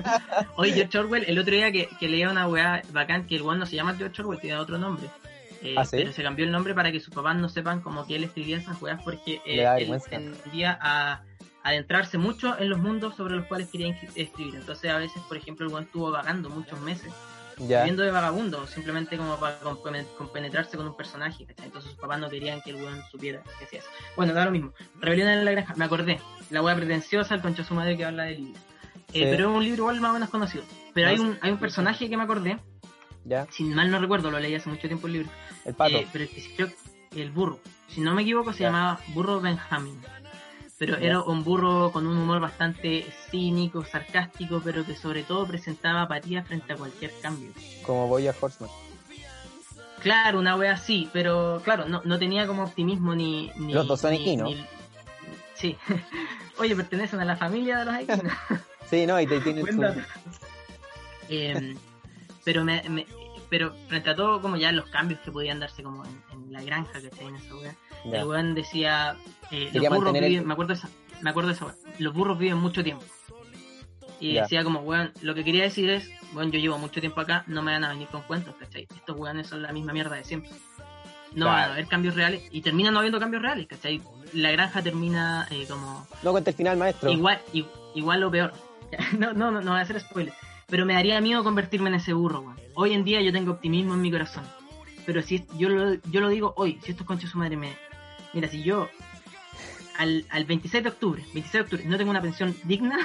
Oye, George Orwell, el otro día que, que leía una weá bacán, que el weón no se llama George Orwell, tiene otro nombre. Eh, ¿Ah, Pero se cambió el nombre para que sus papás no sepan como que él escribía esas weas porque eh, él tendía a, adentrarse mucho en los mundos sobre los cuales quería escribir. Entonces a veces, por ejemplo, el estuvo vagando muchos meses, viviendo de vagabundo, simplemente como para compenetrarse con un personaje, Entonces sus papás no querían que el weón supiera que hacía eso. Bueno, da lo mismo. Rebelión en la granja, me acordé. La wea pretenciosa, el concha su madre que habla del libro. Eh, pero es un libro igual más o menos conocido. Pero hay un, hay un personaje que me acordé, ¿Ya? si mal no recuerdo, lo leí hace mucho tiempo el libro. El pato. Eh, pero creo el burro. Si no me equivoco, se llamaba Burro Benjamin pero era un burro con un humor bastante cínico, sarcástico, pero que sobre todo presentaba apatía frente a cualquier cambio. Como Boya Horseman. Claro, una wea así, pero claro, no, no tenía como optimismo ni... ni los dos son equinos. Sí. Oye, pertenecen a la familia de los equinos. sí, no, y te tienen eh, pero me, pero frente a todo, como ya los cambios que podían darse como en, la granja que está en esa wea, el weón decía, eh, los burros viven, me acuerdo esa, me acuerdo esa los burros viven mucho tiempo. Y decía como, weón, lo que quería decir es, weón, yo llevo mucho tiempo acá, no me van a venir con cuentos, ¿cachai? Estos weones son la misma mierda de siempre. No van a haber cambios reales y terminan no habiendo cambios reales, ¿cachai? La granja termina eh, como... No cuenta el final, maestro. Igual, igual lo peor. no, no, no, no voy a hacer spoilers pero me daría miedo convertirme en ese burro, weón. Hoy en día yo tengo optimismo en mi corazón. Pero si yo lo, yo lo digo hoy, si estos conchos su madre me. Mira, si yo al, al 26 de octubre, 26 de octubre, no tengo una pensión digna,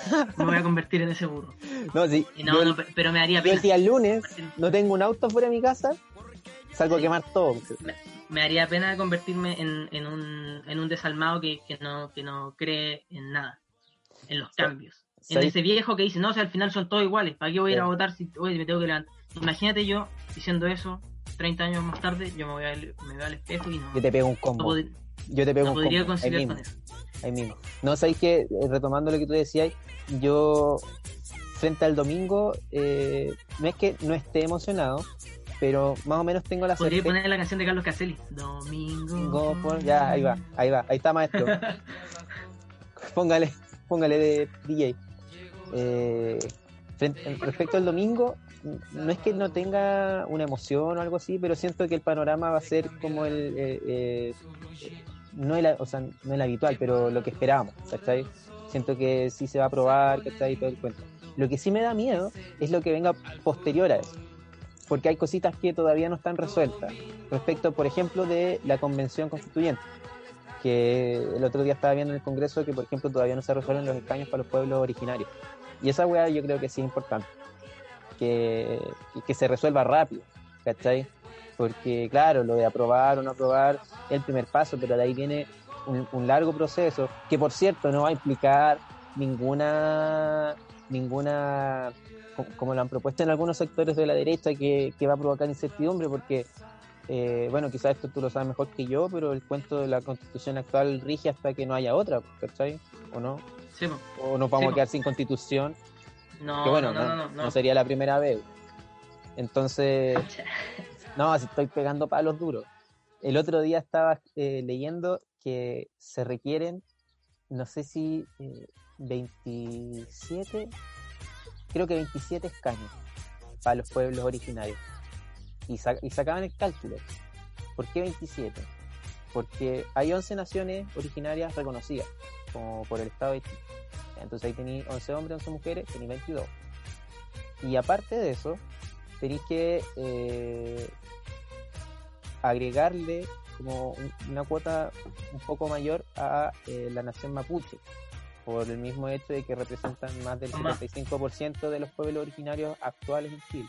me voy a convertir en ese burro. No, sí. No, no, pero me daría pena. Yo el lunes no tengo un auto fuera de mi casa, salgo a quemar todo. Me, haría pena convertirme en, en, un, en un desalmado que, que, no, que no cree en nada, en los cambios en ese viejo que dice, no, o sea, al final son todos iguales, ¿para qué voy a ir a votar si hoy me tengo que levantar? Imagínate yo diciendo eso, 30 años más tarde, yo me voy al, me veo al espejo y no. Yo te pego un combo. yo te pego un podría combo. conciliar con eso. Ahí mismo. No, sabéis que, eh, retomando lo que tú decías, yo, frente al domingo, eh, no es que no esté emocionado, pero más o menos tengo la Podría poner la canción de Carlos Caselli. Domingo. ya, ahí va, ahí va, ahí está maestro. póngale, póngale de DJ. Eh, respecto al domingo, no es que no tenga una emoción o algo así, pero siento que el panorama va a ser como el. Eh, eh, no, el o sea, no el habitual, pero lo que esperábamos. Siento que sí se va a probar, ¿cachai? Todo el cuento. Lo que sí me da miedo es lo que venga posterior a eso, porque hay cositas que todavía no están resueltas. Respecto, por ejemplo, de la convención constituyente que el otro día estaba viendo en el Congreso que, por ejemplo, todavía no se resuelven los escaños para los pueblos originarios. Y esa weá yo creo que sí es importante, que, que se resuelva rápido, ¿cachai? Porque, claro, lo de aprobar o no aprobar es el primer paso, pero de ahí viene un, largo proceso, que por cierto no va a implicar ninguna, ninguna como lo han propuesto en algunos sectores de la derecha, que, que va a provocar incertidumbre, porque eh, bueno, quizás esto tú lo sabes mejor que yo, pero el cuento de la constitución actual rige hasta que no haya otra, ¿cachai? ¿O no? Sí, o nos vamos a quedar sin constitución. No, que bueno, no, no, no, sería la primera vez. Entonces, no, estoy pegando palos duros. El otro día estaba eh, leyendo que se requieren, no sé si 27, eh, creo que 27 escaños para los pueblos originarios y, sacaban el cálculo. ¿Por qué 27? Porque hay 11 naciones originarias reconocidas, como por el Estado de Chile. Entonces ahí tenéis 11 hombres, 11 mujeres, tenéis 22. Y aparte de eso, tenéis que eh, agregarle como una cuota un poco mayor a eh, la nación mapuche, por el mismo hecho de que representan más del 75% de los pueblos originarios actuales en Chile.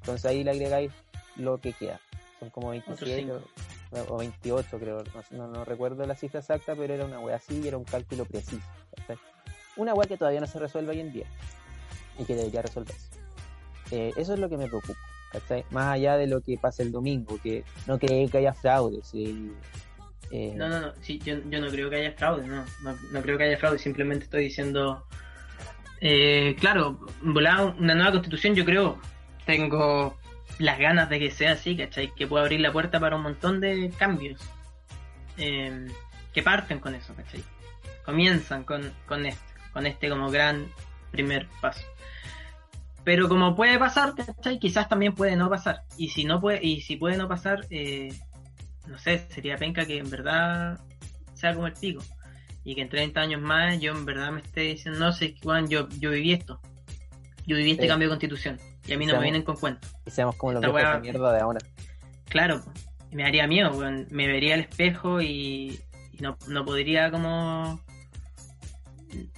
Entonces ahí le agregáis lo que queda. Son como 27 o, 28 creo, no, recuerdo la cifra exacta, pero era una wea así y era un cálculo preciso. Una wea que todavía no se resuelve hoy en día y que debería resolverse. Eh, eso es lo que me preocupa. Más allá de lo que pasa el domingo, que no creo que haya fraudes. Eh, no, no, no, sí, yo, yo, no creo que haya fraude, no, no, creo que haya fraude, simplemente estoy diciendo, eh, claro, volar una nueva constitución yo creo, tengo las ganas de que sea así, ¿cachai? Que pueda abrir la puerta para un montón de cambios em, que parten con eso, ¿cachai? Comienzan con, con este, con este como gran primer paso. Pero como puede pasar, ¿cachai? Quizás también puede no pasar. Y si no puede, y si puede no pasar, eh, no sé, sería penca que en verdad sea como el pico. y que en 30 años más yo en verdad me esté diciendo, no sé, Juan, yo, yo viví esto. Yo viví este Sí. cambio de constitución y a mí no Seamos- me vienen con cuentos. Y seamos como los viejos weá- de mierda de ahora. Claro, me daría miedo, weón. me vería al espejo y, y no, no podría como...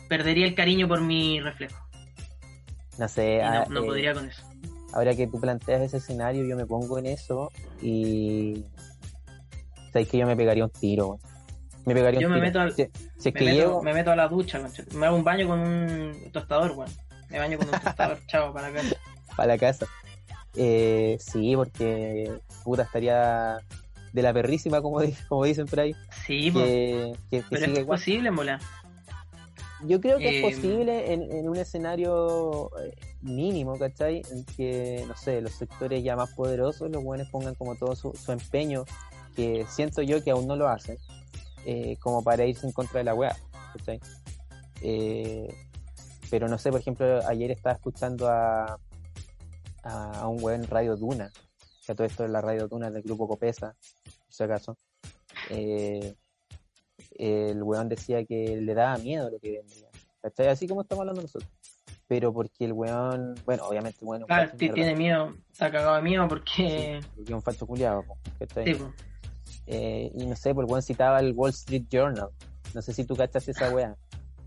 Perdería el cariño por mi reflejo. No sé, ah, no, no eh, podría con eso. ahora que tú planteas ese escenario, yo me pongo en eso y. Sabes que yo me pegaría un tiro. Me pegaría Yo un me tiro. meto al- Si, si es Me que meto, llego. me meto a la ducha, concha. me hago un baño con un tostador, weón. Me baño con un tostador, chao, para acá. para la casa. Eh, sí, porque puta estaría de la perrísima, como, di- como dicen por ahí. Sí. Que, que, que Pero es igual. posible, mola. Yo creo que Eh, es posible en, en un escenario eh, mínimo, ¿cachai? En que, no sé, los sectores ya más poderosos, los buenos pongan como todo su, su empeño, que siento yo que aún no lo hacen, eh, como para irse en contra de la weá, ¿cachai? Eh, pero no sé, por ejemplo, ayer estaba escuchando a, a, a un weón en Radio Duna, que todo esto es la Radio Duna del grupo Copesa, por si acaso. Eh, el weón decía que le daba miedo lo que vendía. ¿Cachai? Así como estamos hablando nosotros. Pero porque el weón, bueno, obviamente el weón es Claro, tiene miedo, está cagado de miedo porque. sí, porque es un facho culiado, ¿cachai? Sí, po. Eh, y no sé, pues el weón citaba el Wall Street Journal. No sé si tú cachas esa weá.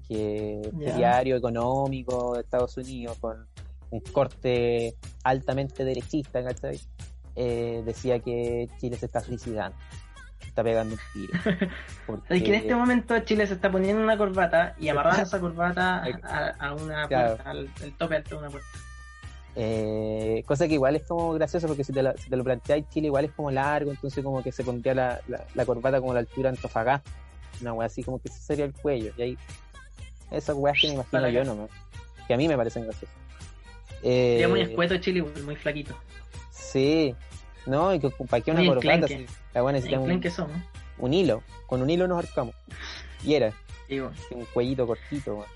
Que este diario económico de Estados Unidos con un corte altamente derechista, ¿cachai? Eh, decía que Chile se está suicidando. Se está pegando un tiro. Es que en este Porque- momento Chile se está poniendo una corbata y amarrando esa corbata a, a una claro. puerta, al, al tope alto de una puerta. Eh, cosa que igual es como gracioso porque si te, la- si te lo planteáis, Chile igual es como largo, entonces como que se pondría la, la, la corbata como a la altura de Antofagasta, una wea así como que ese sería el cuello, y ahí esas weas que me imagino yo nomás, que a mí me parecen graciosas. Eh, Sería muy escueto Chile, muy flaquito. Sí, no, y que ¿para qué una corbata? Si la wea necesita un, que son, ¿no? un hilo, con un hilo nos ahorcamos, y era. Un cuellito cortito, weón.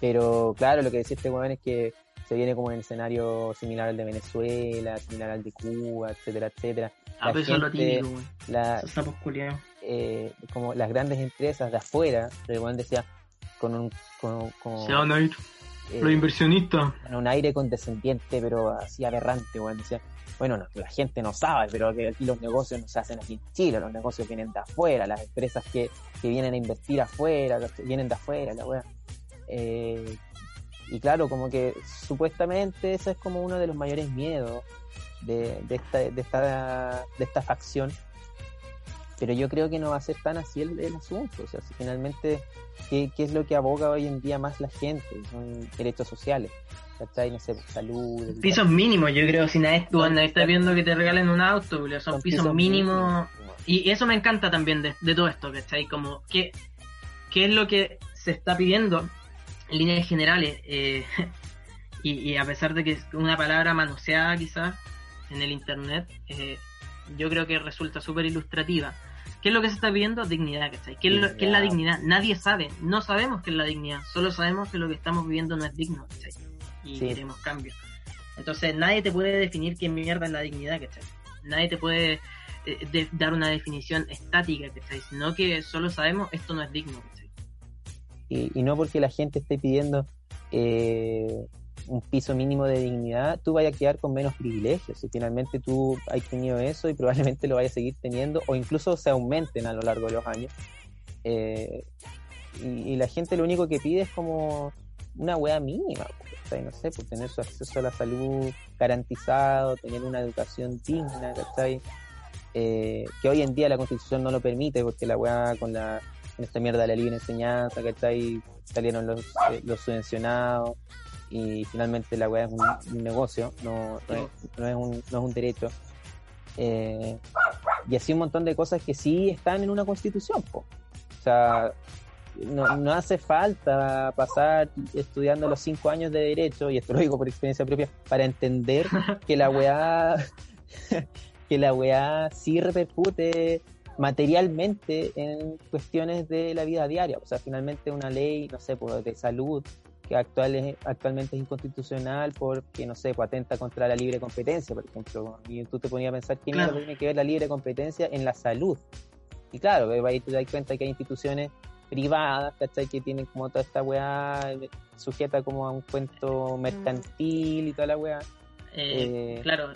Pero claro, lo que decía este weón es que se viene como en escenario similar al de Venezuela, similar al de Cuba, etcétera, etcétera. a La peso lo gente- típico, güey. La, Esos eh, como las grandes empresas de afuera, el weón decía, con un, con, con- Se van a ir eh, los inversionistas. con un aire condescendiente, pero así aberrante, bueno, no, la gente no sabe, pero que aquí los negocios no se hacen aquí en Chile, los negocios vienen de afuera, las empresas que, que vienen a invertir afuera, vienen de afuera, la weá. Eh, y claro, como que supuestamente ese es como uno de los mayores miedos de, de, esta, de, esta, de esta facción. Pero yo creo que no va a ser tan así el, el asunto. O sea, si finalmente, ¿qué, ¿qué es lo que aboga hoy en día más la gente? Son derechos sociales. ¿Cachai? No sé, pues, salud. Pisos mínimos, yo creo. Si nadie, Son- nadie está viendo que te regalen un auto, son, Son pisos, mínimos. mínimos. Y eso me encanta también de, de todo esto, ¿cachai? Como, ¿qué, ¿qué es lo que se está pidiendo en líneas generales? Eh, y, y a pesar de que es una palabra manoseada quizás en el internet, eh, yo creo que resulta súper ilustrativa. ¿Qué es lo que se está pidiendo? Dignidad, ¿cachai? ¿Qué es, lo- qué es la dignidad? Nadie sabe, no sabemos qué es la dignidad, solo sabemos que lo que estamos viviendo no es digno, ¿cachai? Y Sí. queremos cambio. Entonces nadie te puede definir qué mierda es la dignidad, ¿cachai? Nadie te puede eh, de- dar una definición estática, ¿cachai? Sino que solo sabemos esto no es digno, ¿cachai? y, y no porque la gente esté pidiendo eh, un piso mínimo de dignidad, tú vayas a quedar con menos privilegios. Y finalmente tú has tenido eso y probablemente lo vayas a seguir teniendo, o incluso se aumenten a lo largo de los años. Eh, y, la gente lo único que pide es como una wea mínima, ¿cachai? No sé, pues tener su acceso a la salud garantizado, tener una educación digna, ¿cachai? Eh, que hoy en día la constitución no lo permite porque la weá con la con esta mierda de la libre enseñanza, ¿cachai? Salieron los, eh, los subvencionados y finalmente la weá es un, un negocio, no, no, es, no, es un, no es un derecho. Eh, y así un montón de cosas que sí están en una constitución, po. O sea, no, no hace falta pasar estudiando los cinco años de derecho, y esto lo digo por experiencia propia, para entender que la weá, que la weá sí repercute materialmente en cuestiones de la vida diaria. O sea, finalmente una ley, no sé, pues, de salud que actual es- actualmente es inconstitucional porque, no sé, pues, atenta contra la libre competencia, por ejemplo. Y tú te ponías a pensar qué Claro. tiene que ver la libre competencia en la salud. Y claro, ahí tú te das cuenta que hay instituciones privadas, ¿cachai? Que tienen como toda esta weá sujeta como a un cuento mercantil y toda la weá. Eh, claro.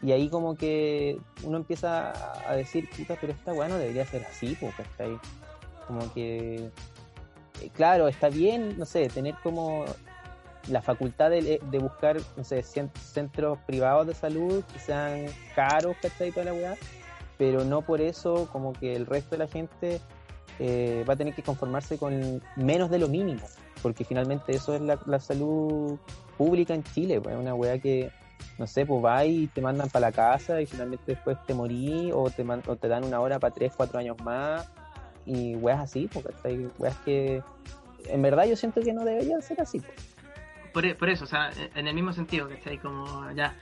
Y ahí como que uno empieza a decir, puta, pero esta weá no debería ser así, pues, ¿cachai? Como que, eh, claro, está bien, no sé, tener como la facultad de, buscar, no sé, centros privados de salud que sean caros, ¿cachai? Toda la weá, pero no por eso como que el resto de la gente eh, va a tener que conformarse con menos de lo mínimo, porque finalmente eso es la, salud pública en Chile, pues, una weá que, no sé, pues va y te mandan para la casa y finalmente después te morí o te, o te dan una hora para tres, cuatro años más y weas así, porque hay weas que en verdad yo siento que no deberían ser así. Pues. Por, e, por eso, o sea, en el mismo sentido, ahí como ya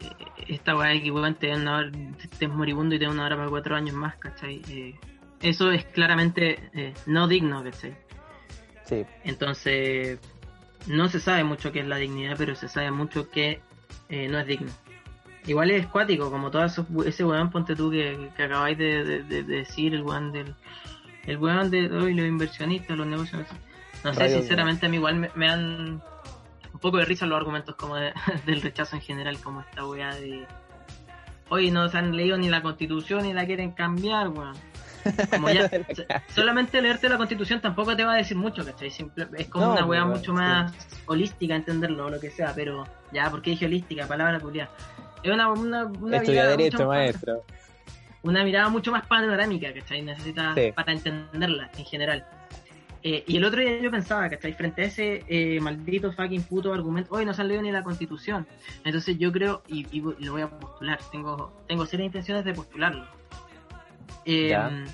eh, esta weá que weón te una hora, estés moribundo y te una hora para cuatro años más, ¿cachai? Eh, eso es claramente eh, no digno, ¿cachai? Sí. Entonces, no se sabe mucho qué es la dignidad, pero se sabe mucho que eh, no es digno. Igual es cuático, como todo eso, ese weón, ponte tú que, que acabáis de, decir, el weón del. El weón de hoy, los inversionistas, los negocios. No sé, sinceramente, a mí igual me, me, dan un poco de risa los argumentos como del rechazo en general, como esta weá de. Hoy no se han leído ni la constitución ni la quieren cambiar, weón. Como ya, solamente leerte la constitución tampoco te va a decir mucho, ¿cachai? es como una weá mucho más holística entenderlo o lo que sea, pero ya, porque dije holística? Palabra culiada. Es una, una, una mirada derecho, maestro. una mirada mucho más panorámica, ¿cachai? Necesitas para entenderla en general. Eh, y el otro día yo pensaba, ¿cachai? Frente a ese eh, maldito fucking puto argumento, hoy no ha leído ni la constitución. Entonces yo creo, y, y, lo voy a postular, tengo, tengo serias intenciones de postularlo Em,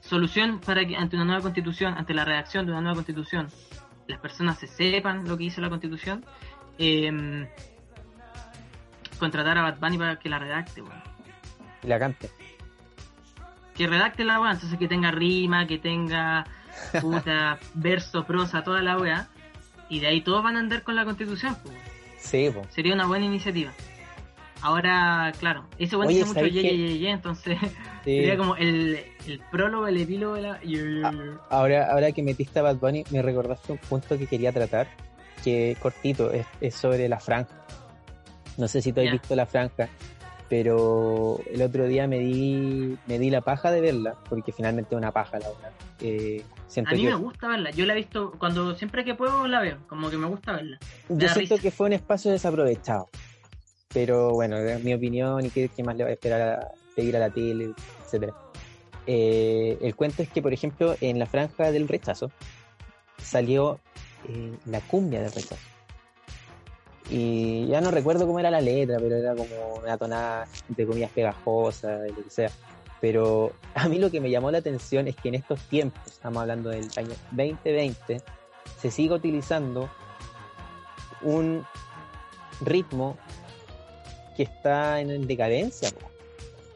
solución para que ante una nueva constitución, ante la redacción de una nueva constitución, las personas se sepan lo que dice la constitución. Em, contratar a Bad Bunny para que la redacte, Y la cante. Que redacte la weá, entonces que tenga rima, que tenga puta, verso, prosa, toda la weá. Y de ahí todos van a andar con la constitución, Sí, Sería una buena iniciativa. Ahora, claro, ese bueno tiene mucho ye, ye, ye, entonces sería como el, el, prólogo, el epílogo de la... Ahora, ahora que metiste a Bad Bunny, me recordaste un punto que quería tratar, que cortito, es, sobre la franja. No sé si tú has visto la franja, pero el otro día me di, me di la paja de verla, porque finalmente es una paja la verdad. Eh, a mí me gusta verla, yo la he visto cuando siempre que puedo la veo, como que me gusta verla. yo siento que fue un espacio desaprovechado pero bueno, es mi opinión y qué, más le va a esperar a pedir a la tele, etcétera. Eh, el cuento es que, por ejemplo, en la franja del rechazo salió eh, la cumbia del rechazo. Y ya no recuerdo cómo era la letra, pero era como una tonada, entre comillas, pegajosa, lo que sea. Pero a mí lo que me llamó la atención es que en estos tiempos, estamos hablando del año 2020, se sigue utilizando un ritmo que está en decadencia.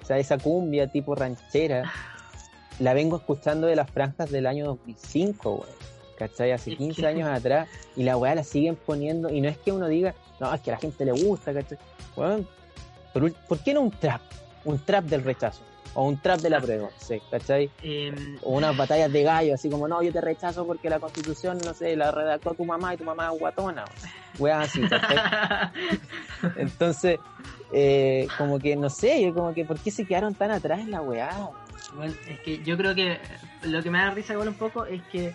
O sea, esa cumbia tipo ranchera, la vengo escuchando de las franjas del año 2005, güey. ¿Cachai? Hace 15 años atrás, y la weá la siguen poniendo, y no es que uno diga, no, es que a la gente le gusta, ¿cachai? Bueno, ¿por, qué no un trap? Un trap del rechazo o un trap de la prueba, sí, ¿cachai? Em, o unas batallas de gallo, así como, no, yo te rechazo porque la constitución, no sé, la redactó tu mamá y tu mamá es guatona, weas así, ¿cachai? Entonces, eh, como que, no sé, como que, ¿por qué se quedaron tan atrás en la weá? Bueno, es que yo creo que lo que me da risa igual un poco es que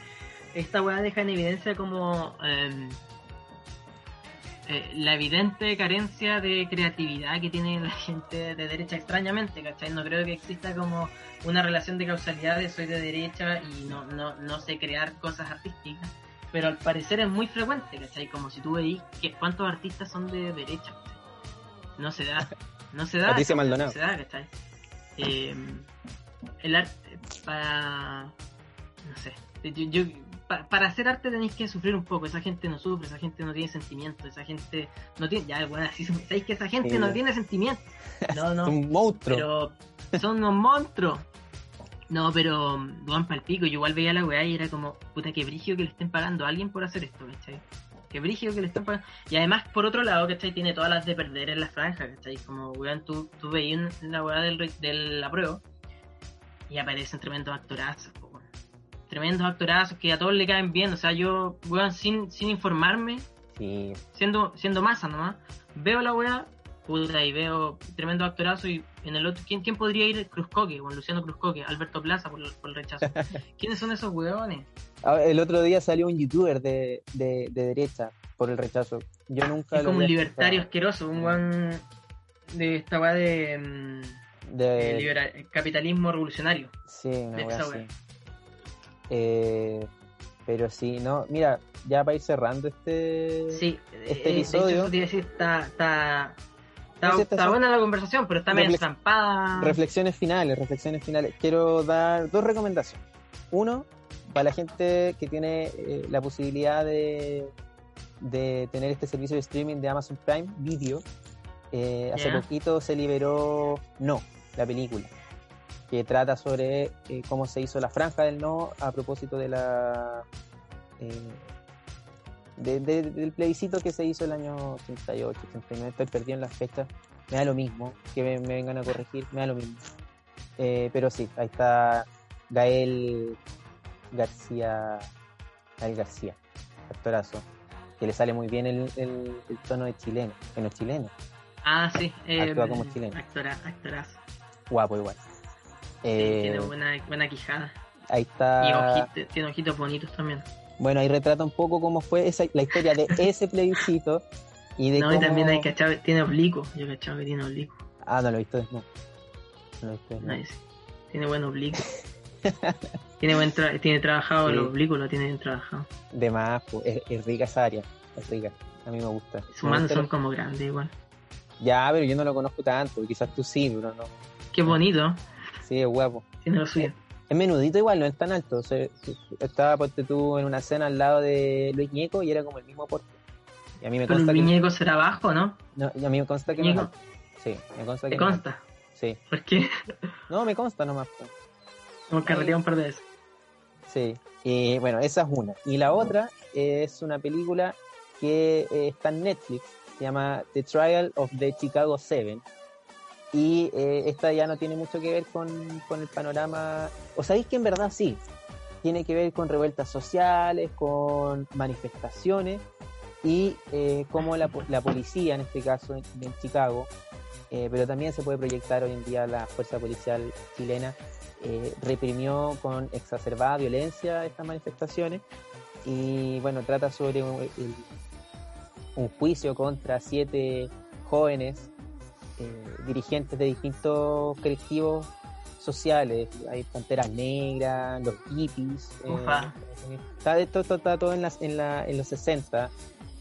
esta weá deja en evidencia como... Em, eh, la evidente carencia de creatividad que tiene la gente de derecha extrañamente, ¿cachai? No creo que exista como una relación de causalidad de soy de derecha y no, no, no sé crear cosas artísticas, pero al parecer es muy frecuente, ¿cachai? Como si tú veis que cuántos artistas son de derecha, No se da, no se da. Maldonado. No se da, ¿cachai? Eh, el arte para... no sé, yo para hacer arte tenéis que sufrir un poco. Esa gente no sufre, esa gente no tiene sentimientos, esa gente no tiene. Ya, bueno, así sabéis que esa gente no tiene sentimientos. No, no. un monstruo. Pero son unos monstruos. No, pero Juan Palpico, yo igual veía la weá y era como, puta, que brigio que le estén pagando a alguien por hacer esto, ¿cachai? Que brigio que le estén pagando. Y además, por otro lado, ¿cachai? Tiene todas las de perder en la franja, ¿cachai? Como, weón, tú, tú veías la weá del, del apruebo y aparecen tremendos actorazos, tremendos actorazos que a todos le caen bien. O sea, yo, weón, sin, sin informarme, Sí, siendo, siendo masa nomás, veo la weá, puta, y veo tremendo actorazo y en el otro, ¿quién, quién podría ir? Cruzcoque, con Luciano Cruzcoque, Alberto Plaza por, el- por el rechazo. ¿Quiénes son esos weones? Ah, El otro día salió un youtuber de, de, de derecha por el rechazo. Yo nunca Es lo como un libertario asqueroso, un weón de esta weá de, mm, De, capitalismo revolucionario. sí, una de esa wea. Eh, pero sí, no, mira, ya para ir cerrando este. Sí, Este eh, hecho, episodio- decir, está, está, está, Sí, buena la conversación, pero está medio estampada. Reflexiones finales, reflexiones finales. Quiero dar dos recomendaciones. Uno, para la gente que tiene eh, la posibilidad de, de tener este servicio de streaming de Amazon Prime Video. eh, hace poquito se liberó No, la película, que trata sobre eh, cómo se hizo la franja del no a propósito de la eh, de- de- del plebiscito que se hizo el año 88, 89, estoy perdido en las fechas, me da lo mismo, que me, me vengan a corregir, me da lo mismo. Eh, pero sí, ahí está Gael García, Gael García, actorazo, que le sale muy bien el, el- el tono de chileno, que no es chileno, Ah, sí. Actúa como chileno. Actora, actorazo. guapo igual. Sí, Eh, tiene buena, buena quijada. ahí Y está, ojito- tiene ojitos bonitos también. bueno, ahí retrata un poco cómo fue esa, la historia de ese plebiscito y de No, cómo... y también hay cachado, tiene oblicuo. Yo cachado que tiene oblicuo. Ah, no lo he visto. No lo he visto. Nice. Tiene buen oblicuo. tiene buen tra- tiene trabajado Sí. el oblicuo, lo tiene bien trabajado. De más, pues, es, es rica esa área. Es rica. A mí me gusta. Sus manos son lo- como grandes igual. Ya, pero yo no lo conozco tanto. Quizás tú sí, pero no. Qué bonito. Sí, es guapo. Tiene lo suyo. Es menudito igual, no es tan alto. O sea, estaba, ponte tú, en una cena al lado de Luis Ñeco y era como el mismo porte. Y a mí me Pero consta que... muñeco será bajo, ¿no? No, y a mí me consta que Ñeco. Sí, me consta que ¿Te consta? Sí. ¿Por qué? No, me consta nomás. Hemos carreteado un par de veces. Sí, y bueno, esa es una. Y la otra es una película que eh, está en Netflix, se llama The Trial of the Chicago Seven. Y eh, esta ya no tiene mucho que ver con, con el panorama, o sabéis que en verdad sí, tiene que ver con revueltas sociales, con manifestaciones y eh, cómo la, la policía, en este caso en, Chicago, eh, pero también se puede proyectar hoy en día la fuerza policial chilena, eh, reprimió con exacerbada violencia estas manifestaciones y bueno, trata sobre un, un juicio contra siete jóvenes eh, dirigentes de distintos colectivos sociales, hay Panteras Negras, los hippies, eh, está, esto está todo en, las, en, la, en los 60,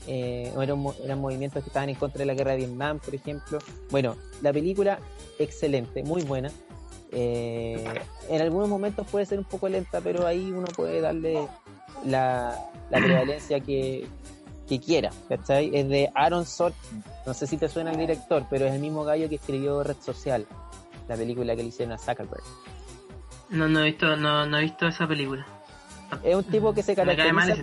eh, eran, eran movimientos que estaban en contra de la guerra de Vietnam, por ejemplo. Bueno, la película, excelente, muy buena. Eh, en algunos momentos puede ser un poco lenta, pero ahí uno puede darle la, la prevalencia que, que quiera. ¿cachai? Es de Aaron Sorkin. No sé si te suena el director, pero es el mismo gallo que escribió Red Social, la película que le hicieron a Zuckerberg. No, no he visto, no, no he visto esa película. Es un tipo que se caracteriza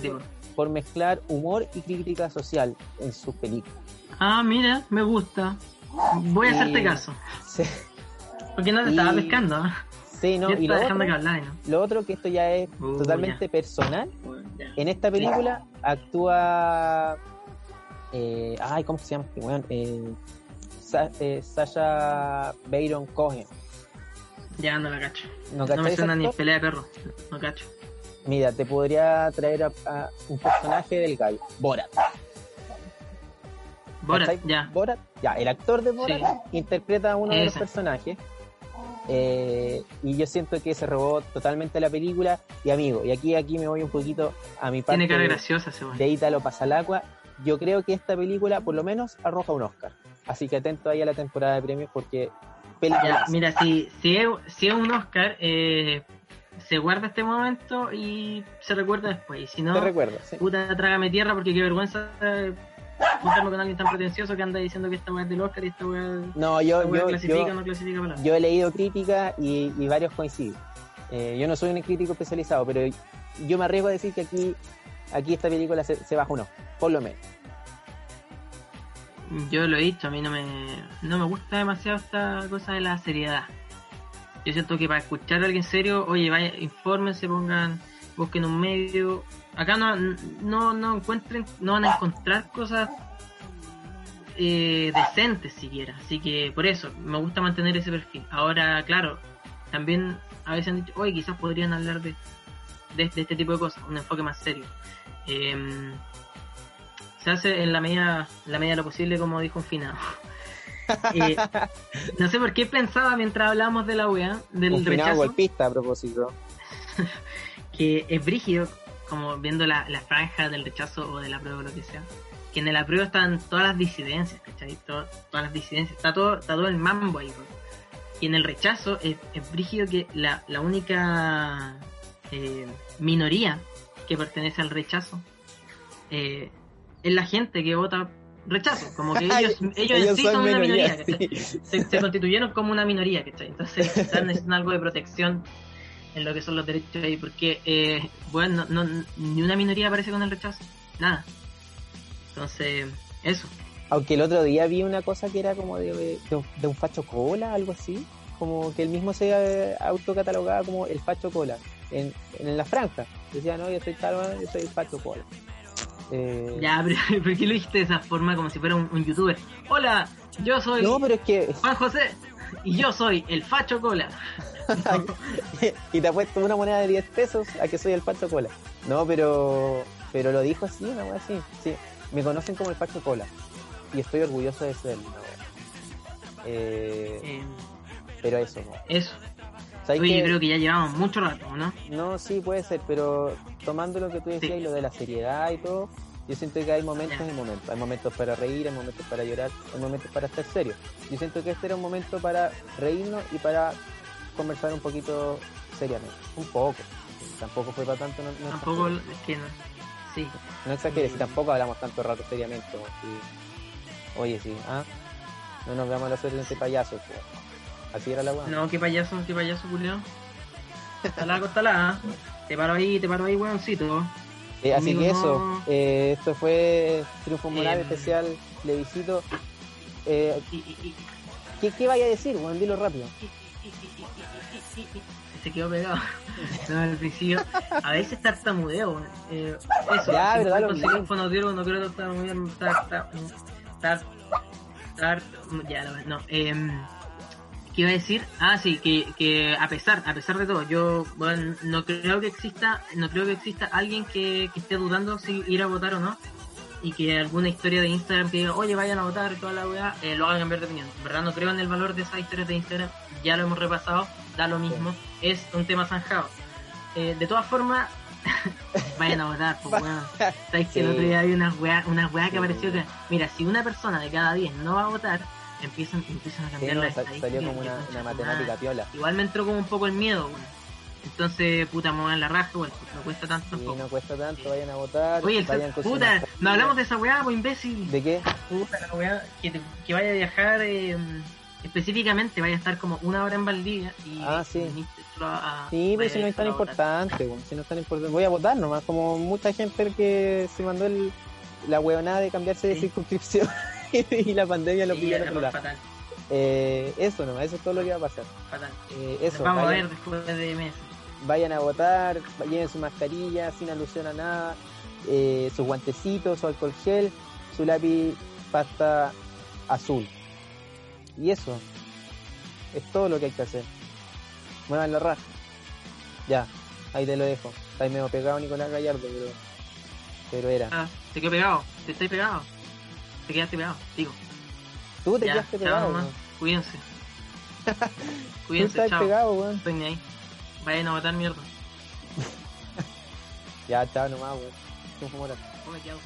por mezclar humor y crítica social en sus películas. Ah, mira, me gusta. Voy a Y- hacerte caso. Sí, Porque no te Y- estaba pescando. Sí, ¿no? Yo Y lo que otro, hablar, ¿no? lo otro que esto ya es Uh, totalmente personal. En esta película actúa. eh, ay, ¿cómo se llama este weón? Eh, Sa- eh, Sasha Baron Cohen. Ya no la cacho. ¿No, No me suena ni pelea de perro. No cacho. Mira, te podría traer a, a un personaje del gallo. Borat. Borat, ya. Borat, ya, el actor de Borat interpreta a uno de los personajes. Eh, y yo siento que se robó totalmente la película. Y amigo, y aquí, aquí me voy un poquito a mi parte Tiene cara de, graciosa weón. de Ítalo Pasalacua. Yo creo que esta película por lo menos arroja un Oscar. Así que atento ahí a la temporada de premios porque. Ya, mira, si, si, es, si es un Oscar, eh, se guarda este momento y se recuerda después. Y si no, recuerdo, sí. puta, trágame tierra porque qué vergüenza con alguien tan pretencioso que anda diciendo que esta weá es del Oscar y esta weá, No, yo, esta weá yo, clasifica o yo, no clasifica para yo he leído críticas y, y varios coinciden. Eh, yo no soy un crítico especializado, pero yo me arriesgo a decir que aquí, aquí esta película se, se baja un Oscar, por lo menos. Yo lo he dicho, a mí no me, no me gusta demasiado esta cosa de la seriedad. Yo siento que para escuchar a alguien serio, oye, vaya, infórmense, pongan busquen un medio. Acá no, no, no encuentren, no van a encontrar cosas eh, decentes siquiera. Así que por eso me gusta mantener ese perfil. Ahora, claro, también a veces han dicho, oye, quizás podrían hablar de, de, este tipo de cosas, un enfoque más serio. Em, se hace en la medida, la medida de lo posible, como dijo un finado. Eh, no sé por qué pensaba mientras hablábamos de la wea, del Un rechazo, golpista a propósito. que es brígido, como viendo la, la franja del rechazo o de la prueba o lo que sea, que en el apruebo están todas las disidencias, ¿cachai? To- todas las disidencias, está todo, está todo el mambo ahí, weón. Y en el rechazo es, es brígido que la, la única eh, minoría que pertenece al rechazo eh, es la gente que vota rechazo, como que ellos, ellos, en sí son, una minoría, sí. se, se constituyeron como una minoría, ¿cachai? Entonces quizás necesitan algo de protección en lo que son los derechos ahí, porque, eh, bueno, no, no- ni una minoría aparece con el rechazo, nada. Entonces, eso. Aunque el otro día vi una cosa que era como de, de, un- de un facho cola, algo así. Como que él mismo se eh, autocatalogaba como el facho cola. En, en la franja. Decía, no, yo soy tal, yo soy el facho cola. Eh, Ya, pero ¿por qué lo dijiste de esa forma como si fuera un, un youtuber? Hola, yo soy No, pero es que. Juan José y yo soy el Facho Cola. y te apuesto una moneda de 10 pesos a que soy el facho cola. No, pero. Pero lo dijo así, una wea así. Sí. Me conocen como el facho cola. Y estoy orgulloso de ser. una wea. Eh, Eh, pero eso, no. eso. Yo creo que ya llevamos mucho rato, ¿no? No, sí, puede ser, pero tomando lo que tú decías Sí. y lo de la seriedad y todo, yo siento que hay momentos y momentos. Hay momentos para reír, hay momentos para llorar, hay momentos para estar serio. Yo siento que este era un momento para reírnos y para conversar un poquito seriamente. Un poco. Tampoco fue para tanto, no, no Tampoco es que no. Sí. No exageres, y tampoco hablamos tanto rato seriamente. Oye, sí, ¿ah? No nos veamos a los de payasos. pues. Así era la weá. No, qué payaso, qué payaso, Julio. Costala, costala. Te paro ahí, te paro ahí, weoncito. Eh, así Conmigo que eso, no. eh, esto fue Triunfo Moral especial plebiscito. Eh, Y- y- y- ¿qué, ¿Qué vaya a decir? Bueno, dilo rápido. Se quedó pegado. No, al principio. A veces tartamudeo. Eh, eso. Ya, verdad, lo conseguir mismo. un fonoaudiólogo, no quiero tartamudear. Tar, tar, tar, tar, ya, verdad, no. em, ¿Qué iba a decir? Ah, sí, que, que a pesar, a pesar de todo, yo bueno, no creo que exista, no creo que exista alguien que, que esté dudando si ir a votar o no y que alguna historia de Instagram que diga, oye, vayan a votar y toda la weá, eh, lo hagan cambiar de opinión. En verdad no creo en el valor de esas historias de Instagram, ya lo hemos repasado, da lo mismo, es un tema zanjado. Eh, de todas formas, vayan a votar, pues weón. Sabes que el otro día había unas weá, unas weá que apareció que, mira, si una persona de cada 10 no va a votar, empiezan, empiezan a Sí, cambiar no, las estadísticas. salió como una, matemática piola. Igual me entró como un poco el miedo, weón. Entonces, puta, me voy en la raja, weón, no cuesta tanto tampoco. no cuesta tanto, vayan a votar. Oye, vayan con puta, no hablamos de esa weá, pues imbécil. ¿De qué? Puta, la weá, que, te- que vaya a viajar eh, específicamente, vaya a estar como una hora en Valdivia y Ah, sí. a- Sí, pero si no es tan a importante, bueno, si no es tan importante. Voy a votar nomás, como mucha gente que se mandó el, la huevonada de cambiarse de Sí. circunscripción y la pandemia lo pilló en otro lado. Eh, eso nomás, eso es todo lo que va a pasar. fatal. Eh, eso, vamos a vayan, ver después de meses. vayan a votar, lleven su mascarilla sin alusión a nada, eh, sus guantecitos, su alcohol gel, su lápiz pasta azul. Y eso, es todo lo que hay que hacer. Muevan la raja. Ya, ahí te lo dejo. Está ahí medio pegado Nicolás Gallardo, pero, pero era. Ah, te quedó pegado, te estoy pegado. Te quedaste pegado, digo. Tú te Ya, quedaste chao pegado, weón. Cuídense. Tú Cuídense, estás chao. pegado, weón. Estoy ahí. Vayan a votar mierda. Ya, chao nomás, weón. Todo, quiero.